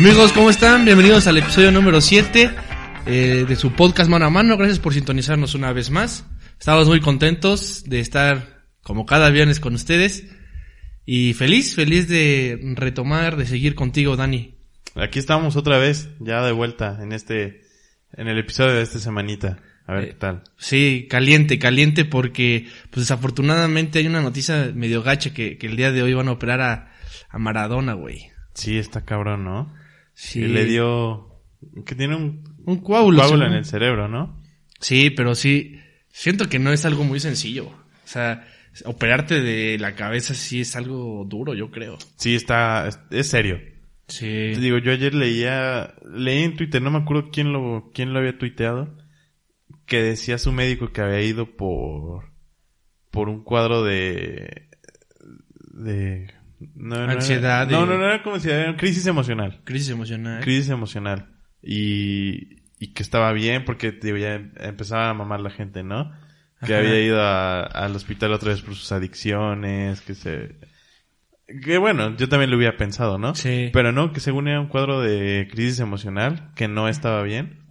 Amigos, ¿cómo están? Bienvenidos al episodio número 7 eh, de su podcast Mano a Mano. Gracias por sintonizarnos una vez más. Estamos muy contentos de estar como cada viernes con ustedes. Y feliz, feliz de retomar, de seguir contigo, Dani. Aquí estamos otra vez, ya de vuelta en este, en el episodio de esta semanita. A ver Eh, qué tal. Sí, caliente, caliente porque pues desafortunadamente hay una noticia medio gacha que, que el día de hoy van a operar a, a Maradona, güey. Sí, está cabrón, ¿no? Sí. Y le dio, que tiene un un coágulo. coágulo en el cerebro, ¿no? Sí, pero sí, siento que no es algo muy sencillo. O sea, operarte de la cabeza sí es algo duro, yo creo. Sí, está, es, es serio. Sí. Te digo, yo ayer leía, leí en Twitter, no me acuerdo quién lo, quién lo había tuiteado, que decía su médico que había ido por, por un cuadro de, de, no, no era- Ansiedad No, y- no, no era como si era crisis emocional. Crisis emocional. Crisis emocional. Y, y que estaba bien porque digo, ya empezaba a mamar la gente, ¿no? Que Ajá. había ido a- al hospital otra vez por sus adicciones, que se... Que bueno, yo también lo hubiera pensado, ¿no? Sí. Pero no, que según era un cuadro de crisis emocional, que no estaba bien.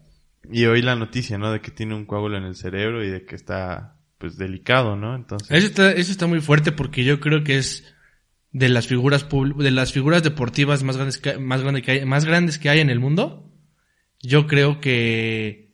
Y hoy la noticia, ¿no? De que tiene un coágulo en el cerebro y de que está, pues, delicado, ¿no? Entonces... Eso está, eso está muy fuerte porque yo creo que es de las figuras de las figuras deportivas más grandes que, más grandes que hay, más grandes que hay en el mundo. Yo creo que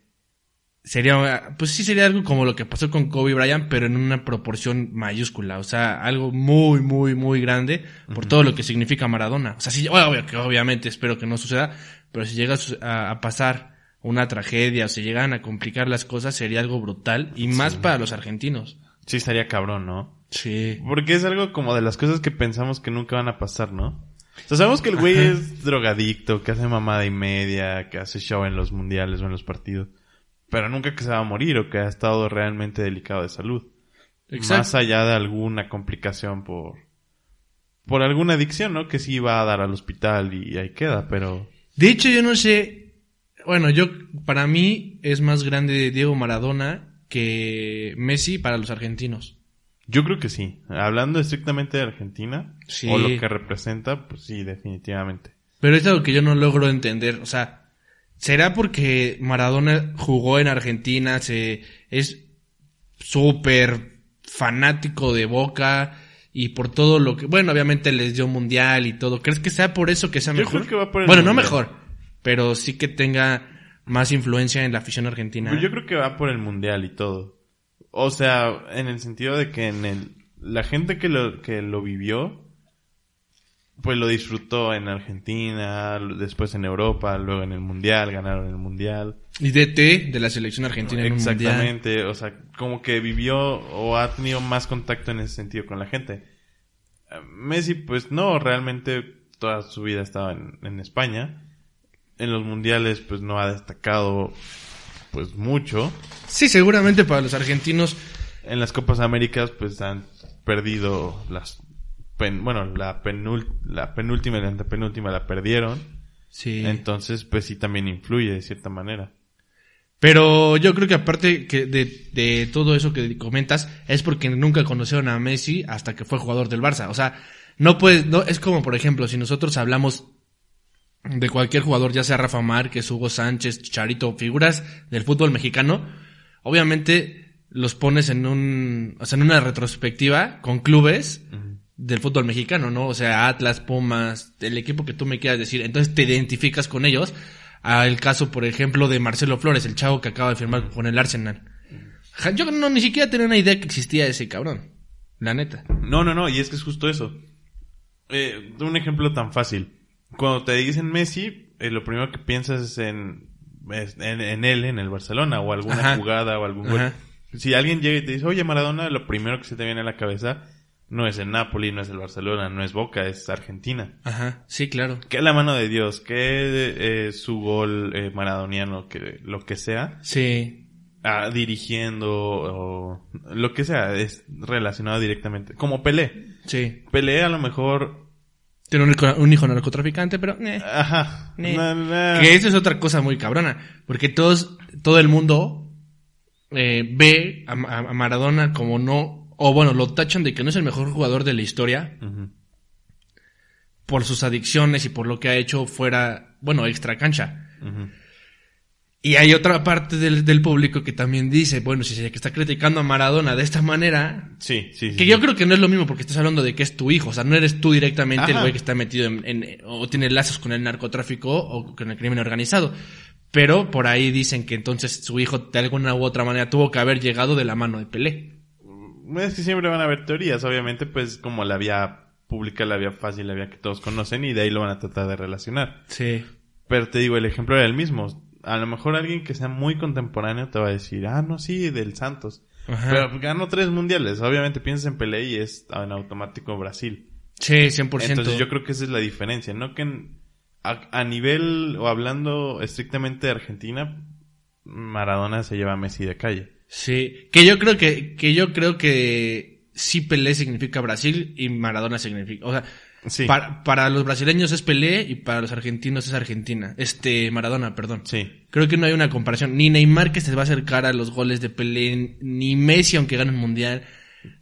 sería, pues sí sería algo como lo que pasó con Kobe Bryant, pero en una proporción mayúscula. O sea, algo muy, muy, muy grande por todo lo que significa Maradona. O sea, sí, obvio que obviamente espero que no suceda, pero si llega a, a pasar una tragedia o se llegan a complicar las cosas, sería algo brutal y más para los argentinos. Sí estaría cabrón, ¿no? Sí. Porque es algo como de las cosas que pensamos que nunca van a pasar, ¿no? O sea, sabemos que el güey Ajá. es drogadicto, que hace mamada y media, que hace show en los mundiales o en los partidos. Pero nunca que se va a morir o que ha estado realmente delicado de salud. Exacto. Más allá de alguna complicación por... Por alguna adicción, ¿no? Que sí va a dar al hospital y ahí queda, pero... De hecho, yo no sé. Bueno, yo, para mí, es más grande Diego Maradona que Messi para los argentinos. Yo creo que sí. Hablando estrictamente de Argentina, Sí. o lo que representa, pues sí, definitivamente. Pero es algo que yo no logro entender. O sea, ¿será porque Maradona jugó en Argentina? Se, es súper fanático de Boca y por todo lo que, bueno, obviamente les dio mundial y todo. ¿Crees que sea por eso que sea Yo mejor? creo que va por el bueno, no mundial. mejor, pero sí que tenga más influencia en la afición argentina. Pues yo creo que va por el mundial y todo. O sea, en el sentido de que en el, la gente que lo, que lo vivió, pues lo disfrutó en Argentina, después en Europa, luego en el mundial, ganaron el mundial. Y DT de la selección argentina en un mundial. Exactamente, o sea, como que vivió o ha tenido más contacto en ese sentido con la gente. Messi, pues no, realmente toda su vida estaba en, en España. En los mundiales, pues no ha destacado, pues mucho. Sí, seguramente para los argentinos. En las Copas Américas, pues han perdido las, pen- bueno, la, penul- la penúltima y la antepenúltima la perdieron. Sí. Entonces, pues sí también influye de cierta manera. Pero yo creo que aparte que de, de todo eso que comentas, es porque nunca conocieron a Messi hasta que fue jugador del Barça. O sea, no puedes, no, es como por ejemplo, si nosotros hablamos de cualquier jugador, ya sea Rafa Márquez, Hugo Sánchez, Chicharito, figuras del fútbol mexicano, obviamente los pones en un, o sea, en una retrospectiva con clubes del fútbol mexicano, ¿no? O sea, Atlas, Pumas, el equipo que tú me quieras decir. Entonces te identificas con ellos. Al caso, por ejemplo, de Marcelo Flores, el chavo que acaba de firmar con el Arsenal. Yo no ni siquiera tenía una idea que existía ese cabrón. La neta. No, no, no, y es que es justo eso. Eh, un ejemplo tan fácil. Cuando te dicen Messi, eh, lo primero que piensas es en, en, en él, en el Barcelona, o alguna Ajá. jugada o algún gol. Si alguien llega y te dice, oye Maradona, lo primero que se te viene a la cabeza no es el Napoli, no es el Barcelona, no es Boca, es Argentina. Ajá. Sí, claro. Que la mano de Dios, que eh, su gol eh, maradoniano, que lo que sea, Sí. ah, dirigiendo o lo que sea, es relacionado directamente. Como Pelé. Sí. Pelé a lo mejor Tiene un hijo, un hijo narcotraficante, pero... eh. Ajá. Na- Que eso es otra cosa muy cabrona. Porque todos, todo el mundo eh, ve a, a- a Maradona como no, o bueno, lo tachan de que no es el mejor jugador de la historia, por sus adicciones y por lo que ha hecho fuera, bueno, extra cancha. Ujú. Y hay otra parte del, del público que también dice, bueno, si se está criticando a Maradona de esta manera, Sí, sí, sí. que yo creo que no es lo mismo porque estás hablando de que es tu hijo, o sea, no eres tú directamente el güey que está metido en, en- o tiene lazos con el narcotráfico o con el crimen organizado. Pero por ahí dicen que entonces su hijo de alguna u otra manera tuvo que haber llegado de la mano de Pelé. Es que siempre van a haber teorías, obviamente, pues como la vía pública, la vía fácil, la vía que todos conocen y de ahí lo van a tratar de relacionar. Sí. Pero te digo, el ejemplo era el mismo. A lo mejor alguien que sea muy contemporáneo te va a decir, ah, no, sí, del Santos. Ajá. Pero ganó tres mundiales. Obviamente piensas en Pelé y es en automático Brasil. Sí, 100%. Entonces yo creo que esa es la diferencia. No que en- a, a nivel o hablando estrictamente de Argentina, Maradona se lleva a Messi de calle. Sí, que yo creo que, que yo creo que sí Pelé significa Brasil y Maradona significa, o sea, Sí. para, para los brasileños es Pelé y para los argentinos es Argentina, este, Maradona, perdón. Sí. Creo que no hay una comparación, ni Neymar que se va a acercar a los goles de Pelé, ni Messi aunque gane un mundial.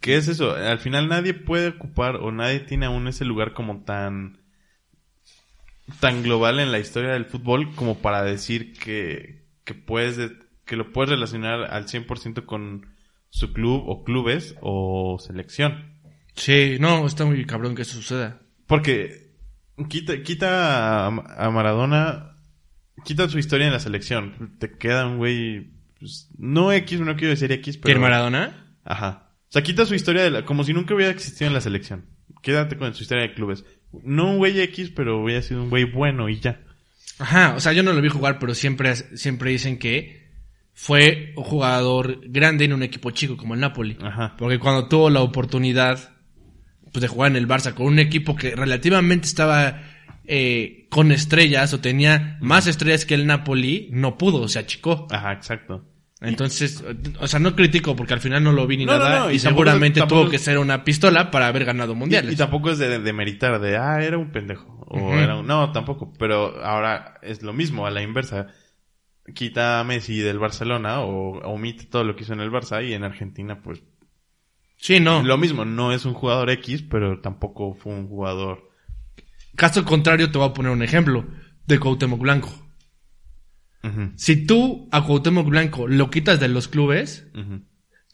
¿Qué es eso? Al final nadie puede ocupar o nadie tiene aún ese lugar como tan tan global en la historia del fútbol como para decir que que puedes de- que lo puedes relacionar al 100% con su club o clubes o selección. Sí, no, está muy cabrón que eso suceda. Porque quita quita a, a Maradona quita su historia en la selección. Te queda un güey pues, no X, no quiero decir X, pero ¿Quién Maradona? Ajá. O sea, quita su historia de la, como si nunca hubiera existido en la selección. Quédate con su historia de clubes. No un güey X, pero hubiera sido un güey bueno y ya. Ajá, o sea, yo no lo vi jugar, pero siempre, siempre dicen que fue un jugador grande en un equipo chico como el Napoli. Ajá. Porque cuando tuvo la oportunidad pues, de jugar en el Barça con un equipo que relativamente estaba eh, con estrellas o tenía más estrellas que el Napoli, no pudo, se achicó. Ajá, exacto. Entonces, o sea, no critico porque al final no lo vi ni No, nada no, y, seguramente tampoco- tuvo que ser una pistola para haber ganado mundiales. y tampoco es de, de meritar de, ah, era un pendejo. O Ujú. era un... No, tampoco. Pero ahora es lo mismo, a la inversa. Quita a Messi del Barcelona o omite todo lo que hizo en el Barça y en Argentina, pues sí, no. lo mismo. No es un jugador X, pero tampoco fue un jugador... Caso contrario, te voy a poner un ejemplo de Cuauhtémoc Blanco. Si tú a Cuauhtémoc Blanco lo quitas de los clubes, ujú.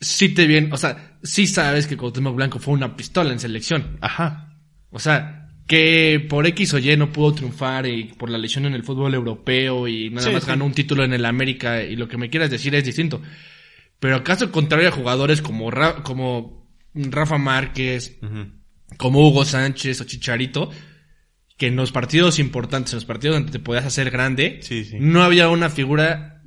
sí te viene, o sea, sí sabes que Cuauhtémoc Blanco fue una pistola en selección. Ajá. O sea, que por X o Y no pudo triunfar y por la lesión en el fútbol europeo y nada Sí, más sí. ganó un título en el América y lo que me quieras decir es distinto. Pero caso contrario a jugadores como, Ra- como Rafa Márquez, como Hugo Sánchez o Chicharito, que en los partidos importantes, en los partidos donde te podías hacer grande, Sí, sí. no había una figura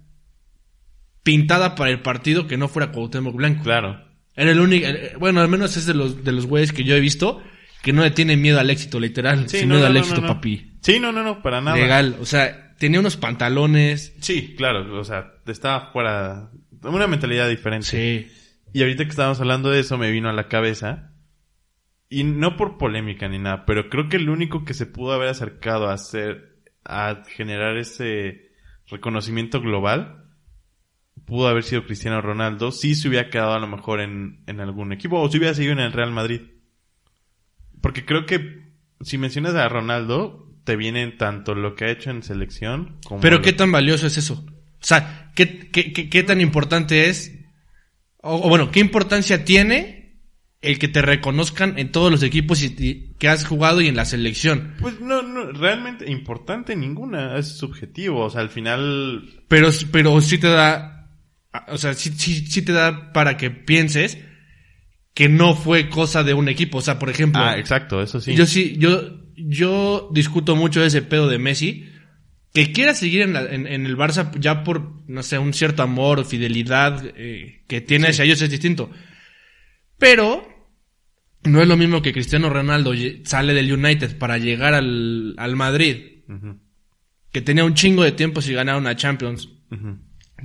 pintada para el partido que no fuera Cuauhtémoc Blanco. Claro. Era el único, eh, bueno, al menos es de los, de los güeyes que yo he visto que no le tienen miedo al éxito, literal, Sí, sin no, no, al no, éxito, no. papi. Sí, no, no, no, para nada. Legal, o sea, tenía unos pantalones. Sí, claro, o sea, estaba fuera, una mentalidad diferente. Sí. Y ahorita que estábamos hablando de eso me vino a la cabeza, y no por polémica ni nada, pero creo que el único que se pudo haber acercado a hacer, a generar ese reconocimiento global, pudo haber sido Cristiano Ronaldo, si se hubiera quedado a lo mejor en, en algún equipo, o si hubiera seguido en el Real Madrid. Porque creo que si mencionas a Ronaldo, te vienen tanto lo que ha hecho en selección como... Pero lo- qué tan valioso es eso. O sea, qué, qué, qué, qué tan importante es, o, o bueno, qué importancia tiene el que te reconozcan en todos los equipos y- y que has jugado y en la selección. Pues no, no, realmente importante ninguna, es subjetivo, o sea, al final... Pero, pero sí te da, o sea, sí, sí, sí te da para que pienses que no fue cosa de un equipo. O sea, por ejemplo, Ah, exacto, eso sí. yo sí, yo, yo discuto mucho ese pedo de Messi. Que quiera seguir en, la- en, en el Barça ya por, no sé, un cierto amor o fidelidad eh, que tiene hacia ellos es distinto. Pero no es lo mismo que Cristiano Ronaldo sale del United para llegar al, al Madrid, que tenía un chingo de tiempo si ganaba una Champions,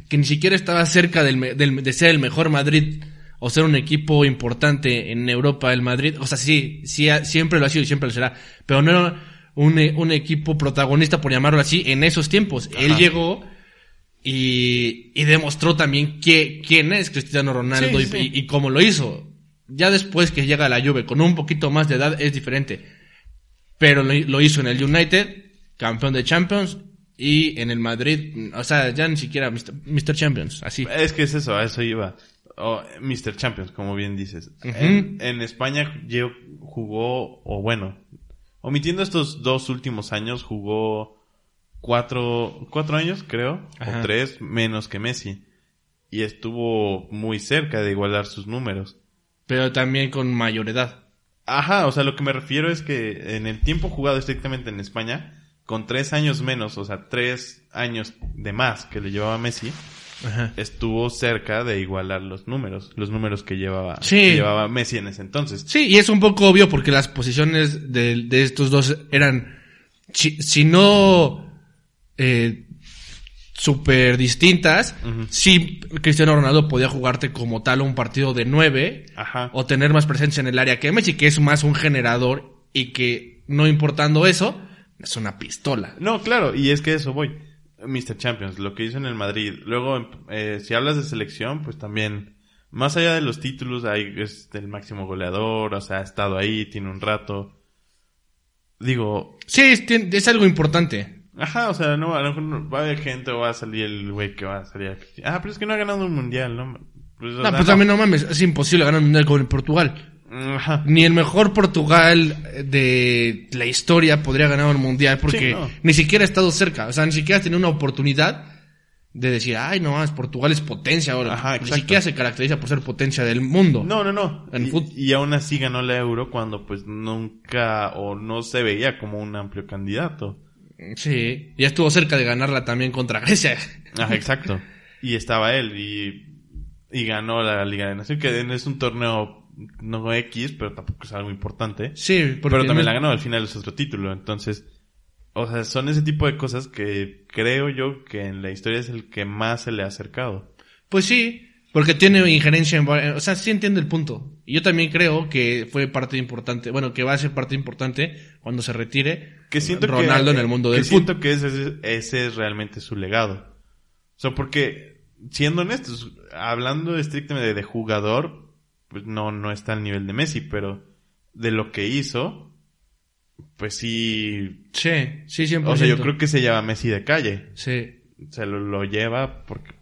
que ni siquiera estaba cerca del, me- del- de ser el mejor Madrid o ser un equipo importante en Europa, el Madrid. O sea, sí, sí siempre lo ha sido y siempre lo será. Pero no era un, e- un equipo protagonista, por llamarlo así, en esos tiempos. Él llegó y, y demostró también que, quién es Cristiano Ronaldo Sí, y, sí. y- y cómo lo hizo. Ya después que llega a la Juve con un poquito más de edad es diferente. Pero lo, lo hizo en el United, campeón de Champions, y en el Madrid, o sea, ya ni siquiera Mr. Mr. Champions, así. Es que es eso, a eso iba. O Mr. Champions, como bien dices. En, en España yo jugó, o bueno, omitiendo estos dos últimos años, jugó cuatro, cuatro años, creo, Ajá. o tres, menos que Messi. Y estuvo muy cerca de igualar sus números. Pero también con mayor edad. Ajá, o sea, lo que me refiero es que en el tiempo jugado estrictamente en España, con tres años menos, o sea, tres años de más que le llevaba Messi, Ajá. estuvo cerca de igualar los números, los números que llevaba, Sí. que llevaba Messi en ese entonces. Sí, y es un poco obvio porque las posiciones de, de estos dos eran, si, si no, eh, súper distintas, Ujú. sí, Cristiano Ronaldo podía jugarte como tal un partido de nueve, Ajá. o tener más presencia en el área que Messi, que es más un generador y que, no importando eso, es una pistola. No, claro, y es que eso voy. Mr. Champions, lo que hizo en el Madrid. Luego, eh, si hablas de selección, pues también, más allá de los títulos, ahí es el máximo goleador, o sea, ha estado ahí, tiene un rato. Digo, Sí, es, algo importante. Ajá, o sea, no, a lo mejor no- va a haber gente o va a salir el güey que va a salir a criticar. Ah, pero es que no ha ganado un mundial, ¿no? Pues, No, sea, pues también no mames, es imposible ganar un mundial con Portugal. Ajá. Ni el mejor Portugal de la historia podría ganar un mundial porque Sí, no. ni siquiera ha estado cerca. O sea, ni siquiera ha tenido una oportunidad de decir, ay, no, es Portugal es potencia ahora. Ajá, ni siquiera se caracteriza por ser potencia del mundo. No, no, no. En y, y aún así ganó la Euro cuando pues nunca o no se veía como un amplio candidato. Sí, ya estuvo cerca de ganarla también contra Grecia. Ajá, exacto. Y estaba él y, y ganó la Liga de Naciones, que es un torneo no X, pero tampoco es algo importante. Sí, porque Pero también la ganó, al final es otro título. Entonces, o sea, son ese tipo de cosas que creo yo que en la historia es el que más se le ha acercado. Pues sí, porque tiene injerencia en... O sea, sí entiendo el punto. Y yo también creo que fue parte importante, bueno, que va a ser parte importante cuando se retire Que siento Ronaldo que, en el mundo que del fútbol. siento que ese, ese es realmente su legado. O sea, porque, siendo honestos, hablando estrictamente de jugador, pues no, no está al nivel de Messi, pero de lo que hizo, pues sí. Sí, sí, 100%. O sea, yo creo que se llama Messi de calle. Sí, Se lo, lo lleva porque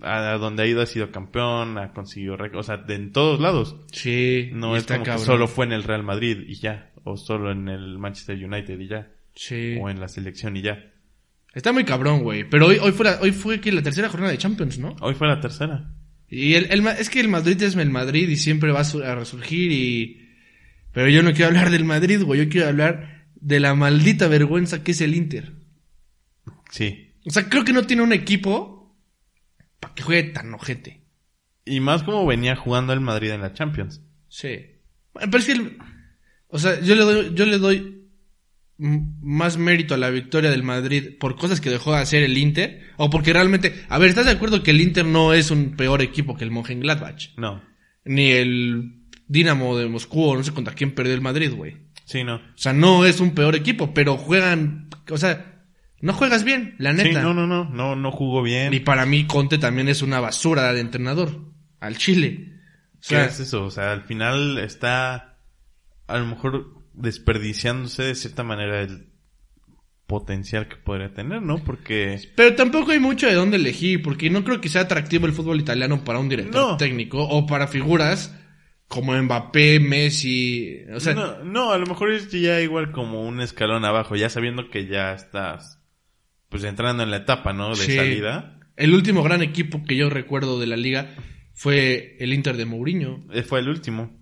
a, a donde ha ido ha sido campeón, ha conseguido o sea, de en todos lados. sí. No es como que solo fue en el Real Madrid y ya, o solo en el Manchester United y ya, Sí. o en la selección y ya. Está muy cabrón, güey. Pero hoy, hoy fue, la- hoy fue que la tercera jornada de Champions, ¿no? Hoy fue la tercera. Y el, el es que el Madrid es el Madrid y siempre va a, su- a resurgir y... Pero yo no quiero hablar del Madrid, güey. Yo quiero hablar de la maldita vergüenza que es el Inter. Sí. O sea, creo que no tiene un equipo para que juegue tan ojete. Y más como venía jugando el Madrid en la Champions. Sí. Pero es que... el- o sea, yo le doy, yo le doy más mérito a la victoria del Madrid por cosas que dejó de hacer el Inter o porque realmente... A ver, ¿estás de acuerdo que el Inter no es un peor equipo que el Mönchengladbach? No. Ni el Dinamo de Moscú o no sé contra quién perdió el Madrid, güey. Sí, no. O sea, no es un peor equipo, pero juegan... O sea, no juegas bien, la Sí, neta. no, no, no, no, no jugó bien. Y para mí Conte también es una basura de entrenador. Al Chile. O ¿Qué sea, es eso? O sea, al final está a lo mejor desperdiciándose de cierta manera el potencial que podría tener, ¿no? Porque Pero tampoco hay mucho de dónde elegir, porque no creo que sea atractivo el fútbol italiano para un director No. técnico o para figuras como Mbappé, Messi, o sea, no, no, a lo mejor es ya igual como un escalón abajo, ya sabiendo que ya estás pues entrando en la etapa, ¿no? De Sí. salida. el último gran equipo que yo recuerdo de la liga fue el Inter de Mourinho, Eh, Fue el último.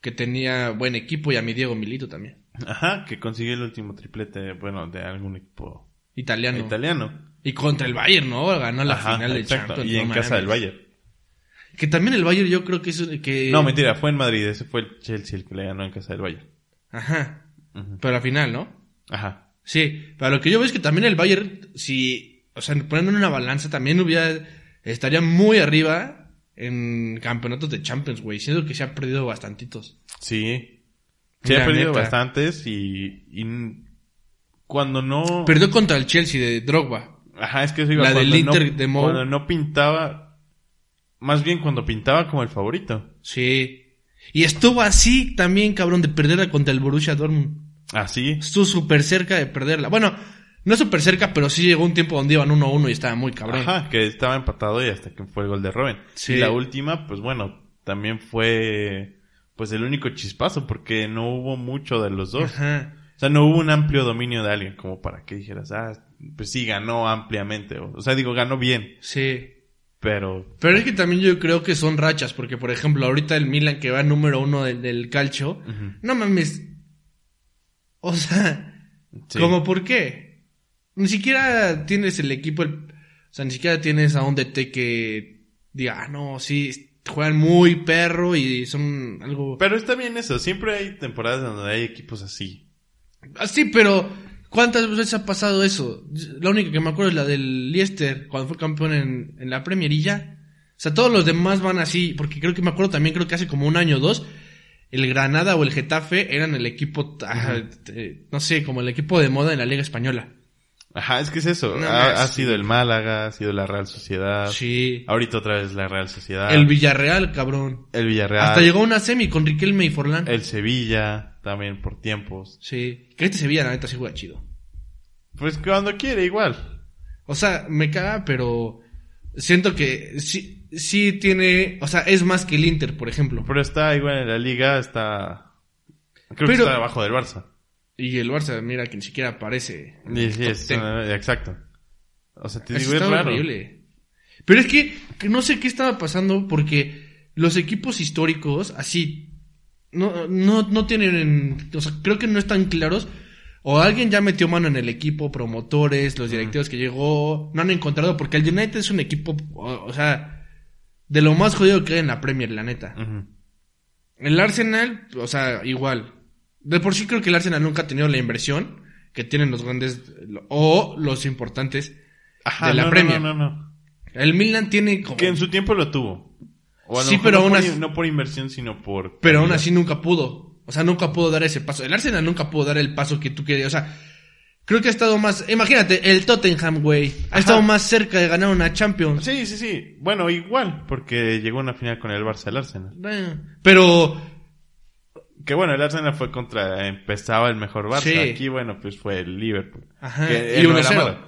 Que tenía buen equipo y a mi Diego Milito también, Ajá, que consiguió el último triplete, bueno, de algún equipo italiano. italiano. Y contra el Bayern, ¿no? Ganó la Ajá, final de exacto, Champions. Y no en casa del Bayern. Que también el Bayern yo creo que es que No, mentira, fue en Madrid, ese fue el Chelsea el que le ganó en casa del Bayern. Ajá. Pero al final, ¿no? Ajá. Sí, pero lo que yo veo es que también el Bayern, si, o sea, poniendo en una balanza, también hubiera, estaría muy arriba en campeonatos de Champions, güey. Siento que se ha perdido bastantitos. Sí. Se La ha perdido neta. bastantes y, cuando no... Perdió contra el Chelsea de Drogba. Ajá, es que eso iba La cuando del no- Inter de Mou. Cuando no pintaba, más bien cuando pintaba como el favorito. Sí. Y estuvo así también, cabrón, de perder contra el Borussia Dortmund. Así. Estuvo súper cerca de perderla. Bueno, no súper cerca, pero sí llegó un tiempo donde iban 1-1 y estaba muy cabrón. Ajá, que estaba empatado y hasta que fue el gol de Robin. Sí. Y la última, pues bueno, también fue pues el único chispazo porque no hubo mucho de los dos. Ajá. O sea, no hubo un amplio dominio de alguien como para que dijeras, ah, pues sí, ganó ampliamente. O, o sea, digo, ganó bien, Sí. pero... Pero es que también yo creo que son rachas, porque por ejemplo, ahorita el Milan que va número uno del, del calcio, no mames. O sea, Sí. ¿cómo por qué? Ni siquiera tienes el equipo, el- o sea, ni siquiera tienes a un DT que diga, ah, no, sí, juegan muy perro y son algo... Pero está bien eso, siempre hay temporadas donde hay equipos así. Ah, Sí, pero ¿cuántas veces ha pasado eso? La única que me acuerdo es la del Leicester, cuando fue campeón en, en la Premier y ya. O sea, todos los demás van así, porque creo que me acuerdo también, creo que hace como un año o dos, el Granada o el Getafe eran el equipo, ah, eh, no sé, como el equipo de moda en la Liga Española. Ajá, es que es eso. No, ha, sido el Málaga, ha sido la Real Sociedad. Sí. Ahorita otra vez la Real Sociedad. El Villarreal, cabrón. el Villarreal. Hasta llegó una semi con Riquelme y Forlán. El Sevilla, también por tiempos. Sí. Que este Sevilla, la neta, sí juega chido. Pues cuando quiere, igual. O sea, me caga, pero siento que sí, sí tiene, o sea, es más que el Inter, por ejemplo. Pero está igual en la liga, está... Creo que está abajo del Barça. Y el Barça, mira, que ni siquiera aparece. Sí, sí, top es- 10. exacto. O sea, te Eso digo, es raro. horrible. Pero es que, que no sé qué estaba pasando porque los equipos históricos, así, no, no, no tienen, o sea, creo que no están claros. O alguien ya metió mano en el equipo, promotores, los directivos que llegó, no han encontrado, porque el United es un equipo, o, o sea, de lo más jodido que hay en la Premier, la neta. El Arsenal, o sea, igual. De por sí creo que el Arsenal nunca ha tenido la inversión que tienen los grandes o los importantes Ajá, de la no, Premier. No, no, no. El Milan tiene como... Que en su tiempo lo tuvo. O Sí, pero aún así- no por inversión, sino por... Pero aún así nunca pudo. O sea, nunca pudo dar ese paso. El Arsenal nunca pudo dar el paso que tú querías. O sea, creo que ha estado más... Imagínate, el Tottenham, güey. Ha Ajá. estado más cerca de ganar una Champions. Sí, sí, sí. Bueno, igual, porque llegó a una final con el Barça, el Arsenal. Bueno, Pero... Que bueno, el Arsenal fue contra... Empezaba el mejor Barça. Sí. Aquí, bueno, pues fue el Liverpool. Ajá. Que Y él no era 1-0. malo.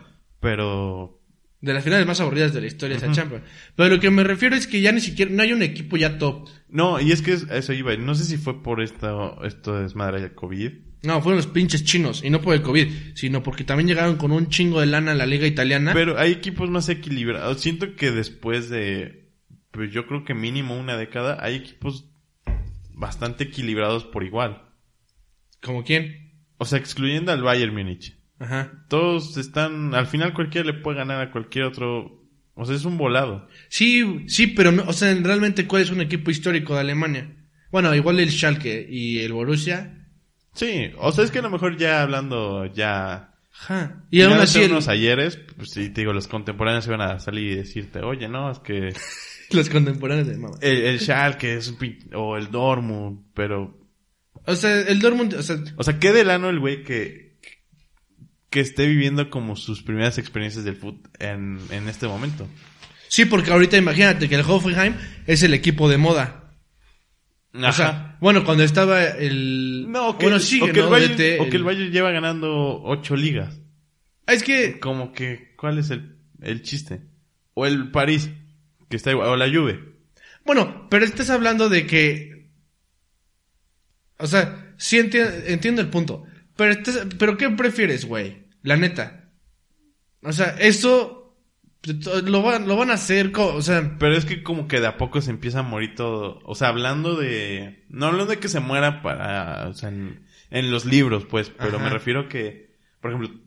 Pero... De las finales más aburridas de la historia de esa. Champions. Pero lo que me refiero es que ya ni siquiera... No hay un equipo ya top. No, y es que eso iba. No sé si fue por esto, esto de desmadre del COVID. No, fueron los pinches chinos. Y no por el COVID, sino porque también llegaron con un chingo de lana a la liga italiana. Pero hay equipos más equilibrados. Siento que después de, pues yo creo que mínimo una década, hay equipos bastante equilibrados por igual. ¿Como quién? O sea, excluyendo al Bayern Múnich. Ajá. Todos están, al final cualquiera le puede ganar a cualquier otro. O sea, es un volado. Sí, sí, pero o sea, realmente cuál es un equipo histórico de Alemania. Bueno, igual el Schalke y el Borussia. Sí, o sea, es que a lo mejor ya hablando ya... Ajá. Y aún así el- unos ayeres, pues sí, te digo, los contemporáneos van a salir y decirte, oye, no, es que los contemporáneos de mamá. el, el Schalke es un o el Dortmund, pero O sea, el Dortmund, o sea, O sea, qué del ano el güey que, que esté viviendo como sus primeras experiencias del fútbol en, en este momento. sí, porque ahorita imagínate que el Hoffenheim es el equipo de moda. O Ajá. sea, bueno, cuando estaba el... no, que, bueno, el- sigue, o, que el. Bayern, DT, o que el el- Bayern lleva ganando ocho ligas. Es que, Como que, ¿cuál es el, el chiste? O el París, que está igual, o la Juve. bueno, pero estás hablando de que... O sea, sí enti- entiendo el punto. Pero, estás- pero ¿qué prefieres, güey? La neta. O sea, eso lo van, lo van a hacer, o sea, Pero es que como que de a poco se empieza a morir todo. O sea, hablando de... No hablando de que se muera para... O sea, en, en los libros, pues. Pero Ajá. me refiero que... Por ejemplo,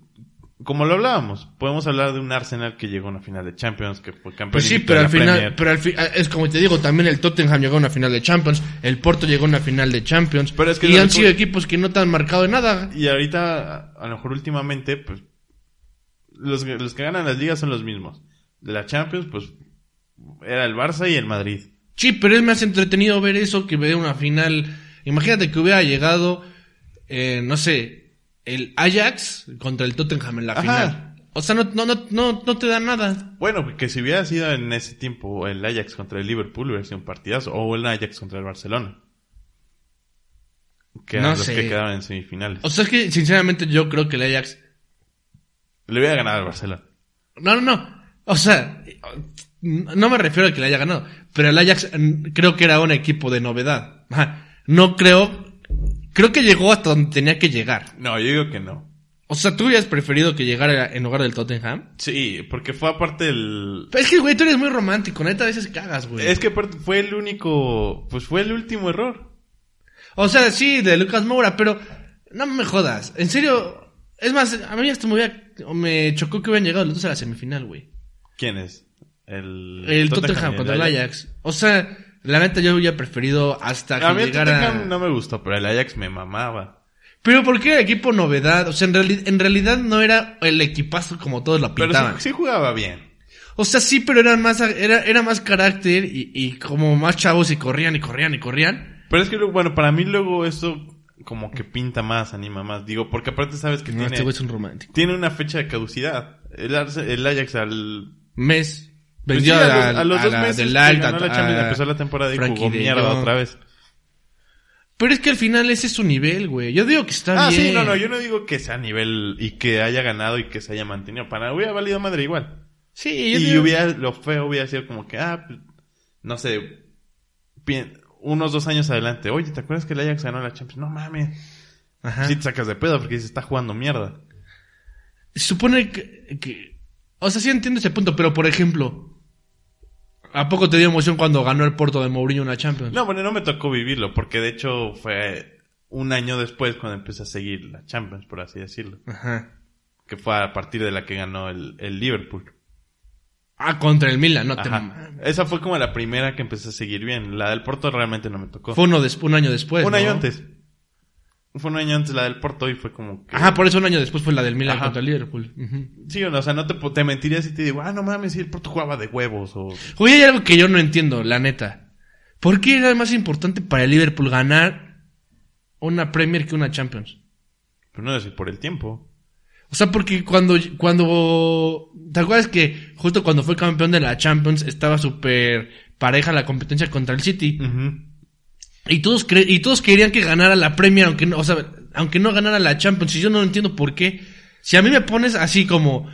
como lo hablábamos, podemos hablar de un Arsenal que llegó a una final de Champions, que fue campeón Pues sí, pero al final, Premier. pero al fi- ah, es como te digo, también el Tottenham llegó a una final de Champions, el Porto llegó a una final de Champions, Pero es que y han sido equipos que no te han marcado de nada. Y ahorita, a- a lo mejor últimamente, pues... Los, los que ganan las ligas son los mismos. De la Champions, pues... Era el Barça y el Madrid. Sí, pero es más entretenido ver eso que ver una final. Imagínate que hubiera llegado, eh, no sé, el Ajax contra el Tottenham en la Ajá. final. O sea, no, no, no, no, no te da nada. Bueno, que si hubiera sido en ese tiempo el Ajax contra el Liverpool, hubiera sido un partidazo. O el Ajax contra el Barcelona. que eran No los sé. que quedaron en semifinales. O sea, es que sinceramente yo creo que el Ajax... Le voy a ganar al Barcelona. No, no, no. O sea, no me refiero a que le haya ganado, pero el Ajax mm, creo que era un equipo de novedad. No creo... Creo que llegó hasta donde tenía que llegar. No, yo digo que no. O sea, ¿tú hubieras preferido que llegara en lugar del Tottenham? Sí, porque fue aparte el... Pero es que, güey, tú eres muy romántico. Neta, a veces cagas, güey. Es que aparte fue el único... Pues fue el último error. O sea, sí, de Lucas Moura, pero no me jodas. En serio, es más, a mí hasta me, hubiera- me chocó que hubieran llegado los dos a la semifinal, güey. ¿Quién es? El, El Tottenham y contra el Ajax. O sea, la neta yo hubiera preferido hasta que A mí llegara... No me gustó, pero el Ajax me mamaba. Pero ¿por qué era equipo novedad? O sea, en, reali- en realidad no era el equipazo como todos lo Pero pintaban. sí, sí jugaba bien. O sea, sí, pero eran más, era, era más carácter y, y como más chavos y corrían y corrían y corrían. Pero es que, luego, bueno, para mí luego eso como que pinta más, anima más. Digo, porque aparte sabes que No, tiene, este güey es un romántico. tiene una fecha de caducidad. El, el Ajax al... Mes. Pues sí, a, los, a los a dos la meses del Light, ganó la Champions, empezó la temporada y Frankie jugó de mierda otra vez. Pero es que al final ese es su nivel, güey. Yo digo que está Ah, bien. sí, no, no, yo no digo que sea nivel y que haya ganado y que se haya mantenido. Para hubiera valido madre igual. Sí, yo Y digo- hubiera, lo feo hubiera sido como que, ah, pues, no sé, pi- unos dos años adelante. Oye, ¿te acuerdas que el Ajax ganó la Champions? No mames. Ajá. Sí te sacas de pedo porque se está jugando mierda. Supone que, que- O sea, sí entiendo ese punto, pero por ejemplo... ¿A poco te dio emoción cuando ganó el Porto de Mourinho una Champions? No, bueno, no me tocó vivirlo porque de hecho fue un año después cuando empecé a seguir la Champions, por así decirlo. Ajá. Que fue a partir de la que ganó el, el Liverpool. Ah, contra el Milan, no te Ajá. mames. Esa fue como la primera que empecé a seguir bien. La del Porto realmente no me tocó. Fue uno un año después, un ¿no? año antes. Fue un año antes la del Porto y fue como que... Ajá, por eso un año después fue la del Milan Ajá. contra el Liverpool. Ujú. Sí, o no, o sea, no te, te mentiría si te digo, ah, no mames, si el Porto jugaba de huevos o... Oye, hay algo que yo no entiendo, la neta. ¿Por qué era más importante para el Liverpool ganar una Premier que una Champions? Pero no es por el tiempo. O sea, porque cuando, cuando, ¿te acuerdas que justo cuando fue campeón de la Champions estaba súper pareja la competencia contra el City? Y todos cre- y todos querían que ganara la Premier, aunque no, o sea, aunque no ganara la Champions. Y yo no entiendo por qué. Si a mí me pones así como,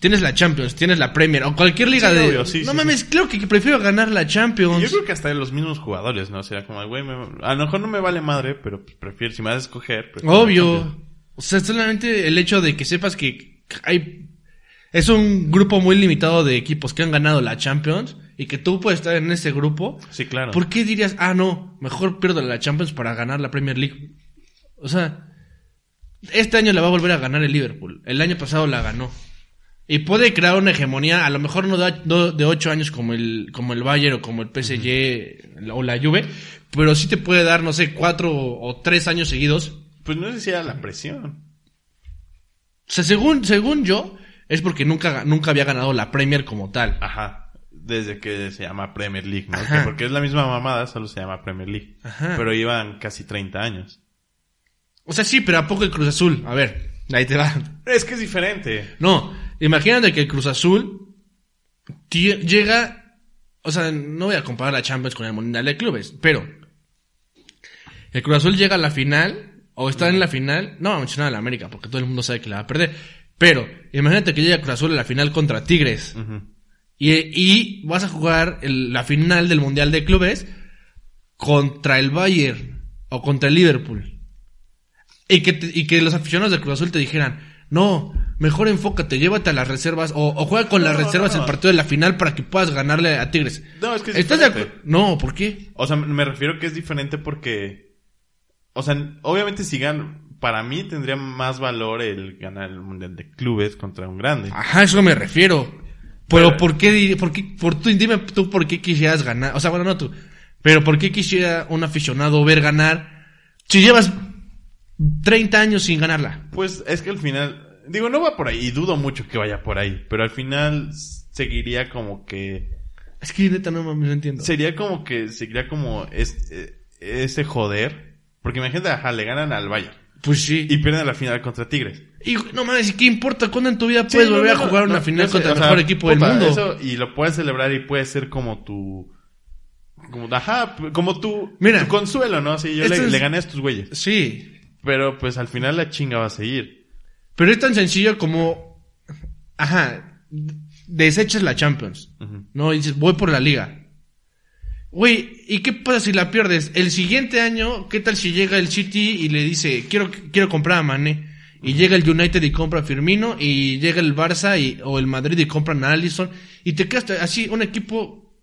tienes la Champions, tienes la Premier, o cualquier liga Sí, de, obvio, sí, no sí, mames, creo que prefiero ganar la Champions. yo creo que hasta de los mismos jugadores, ¿no? O sea, como, güey, me- a lo mejor no me vale madre, pero pues, prefiero, si me vas a escoger... Obvio. O sea, solamente el hecho de que sepas que hay es un grupo muy limitado de equipos que han ganado la Champions y que tú puedes estar en ese grupo. Sí, claro. ¿Por qué dirías, ah, no, mejor pierdo la Champions para ganar la Premier League? O sea, este año la va a volver a ganar el Liverpool. El año pasado la ganó. Y puede crear una hegemonía, a lo mejor no de, no de ocho años como el, como el Bayern o como el PSG o la Juve, pero sí te puede dar, no sé, cuatro o tres años seguidos Pues no sé si era la presión. O sea, según, según yo, es porque nunca, nunca había ganado la Premier como tal. Ajá. Desde que se llama Premier League, ¿no? Que porque es la misma mamada, solo se llama Premier League. Ajá. Pero llevan casi 30 años. O sea, sí, pero ¿a poco el Cruz Azul? A ver, ahí te va. Es que es diferente. No, imagínate que el Cruz Azul llega, o sea, no voy a comparar la Champions con el Mundial de Clubes, pero el Cruz Azul llega a la final, o está en la final, no va a mencionar a la América, porque todo el mundo sabe que la va a perder, pero imagínate que llega Cruz Azul a la final contra Tigres, Ujú. Y, y vas a jugar el- la final del Mundial de Clubes contra el Bayern o contra el Liverpool. Y que, te- y que los aficionados del Cruz Azul te dijeran, no, mejor enfócate, llévate a las reservas o, o juega con No, las reservas no, el partido de la final para que puedas ganarle a Tigres. No, es que es ¿Estás diferente. No, ¿por qué? O sea, me refiero que es diferente porque... O sea, obviamente si gan... Para mí tendría más valor el ganar el Mundial de Clubes contra un grande. Ajá, eso me refiero. Pero, ¿por qué, por qué, por tú, dime tú por qué quisieras ganar? O sea, bueno, no tú. Pero ¿por qué quisiera un aficionado ver ganar si llevas 30 años sin ganarla? Pues es que al final... Digo, no va por ahí. Y dudo mucho que vaya por ahí. Pero al final seguiría como que... Es que neta no mames, no entiendo. Sería como que... Seguiría como es- eh, ese joder. Porque imagínate, ajá, le ganan al Bayern. Pues sí. Y pierden la final contra Tigres. Y, no mames, ¿y ¿qué importa cuándo en tu vida puedes volver no, a jugar una no, final contra el sea, mejor equipo puta, del mundo? eso, y lo puedes celebrar y puede ser como tu... como, ajá, como tú, Mira. tu consuelo, ¿no? Sí, yo le, es- le gané a estos güeyes. Sí. Pero pues al final la chinga va a seguir. Pero es tan sencillo como, ajá, desechas la Champions. No, y dices, voy por la liga. Güey, ¿y qué pasa si la pierdes? El siguiente año, ¿qué tal si llega el City y le dice, quiero, quiero comprar a Mané? Y llega el United y compra a Firmino, y llega el Barça y, o el Madrid y compran a Allison, y te quedas así, un equipo,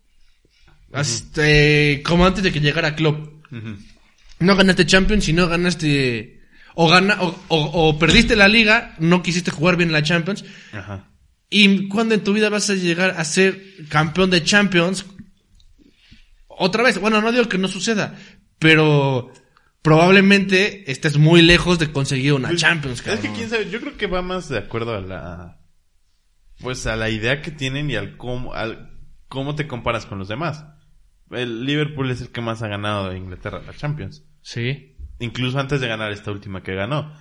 hasta, eh, como antes de que llegara Klopp. Ujú. No ganaste Champions y no ganaste, o, gana, o, o- o perdiste la liga, no quisiste jugar bien la Champions, Ajá. ¿Y cuándo en tu vida vas a llegar a ser campeón de Champions? Otra vez, bueno, no digo que no suceda, pero probablemente estés muy lejos de conseguir una Pues, Champions, Es que quién sabe, yo creo que va más de acuerdo a la pues a la idea que tienen y al cómo al cómo te comparas con los demás. El Liverpool es el que más ha ganado de Inglaterra la Champions, Sí. incluso antes de ganar esta última que ganó.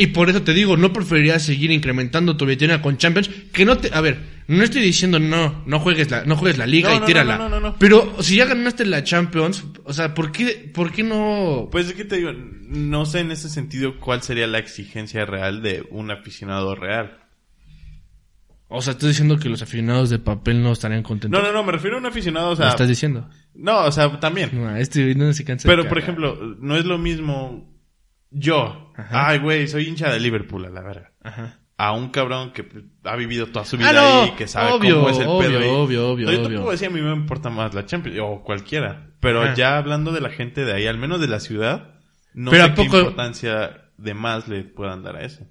Y por eso te digo, no preferirías seguir incrementando tu vitrina con Champions, que no te, a ver, no estoy diciendo no, no juegues la, no juegues la liga No, y no, tírala. no, no, no, no. Pero si ya ganaste la Champions, o sea, ¿por qué, por qué no? Pues es que te digo, no sé en ese sentido cuál sería la exigencia real de un aficionado real. O sea, estoy diciendo que los aficionados de papel no estarían contentos. No, no, no, me refiero a un aficionado, o ¿Lo sea, estás diciendo? no, o sea, también. No, este no se cansa de Pero, por ejemplo, no es lo mismo yo. Ajá. Ay, güey, soy hincha de Liverpool, a la verga. Ajá. A un cabrón que ha vivido toda su vida Ah, no, ahí, que sabe obvio, cómo es el obvio, pedo ahí. obvio, obvio, Yo te obvio. puedo decir, a mí me importa más la Champions, o cualquiera. Pero Ajá. ya hablando de la gente de ahí, al menos de la ciudad, no Pero sé ¿a qué poco- importancia de más le puedan dar a eso.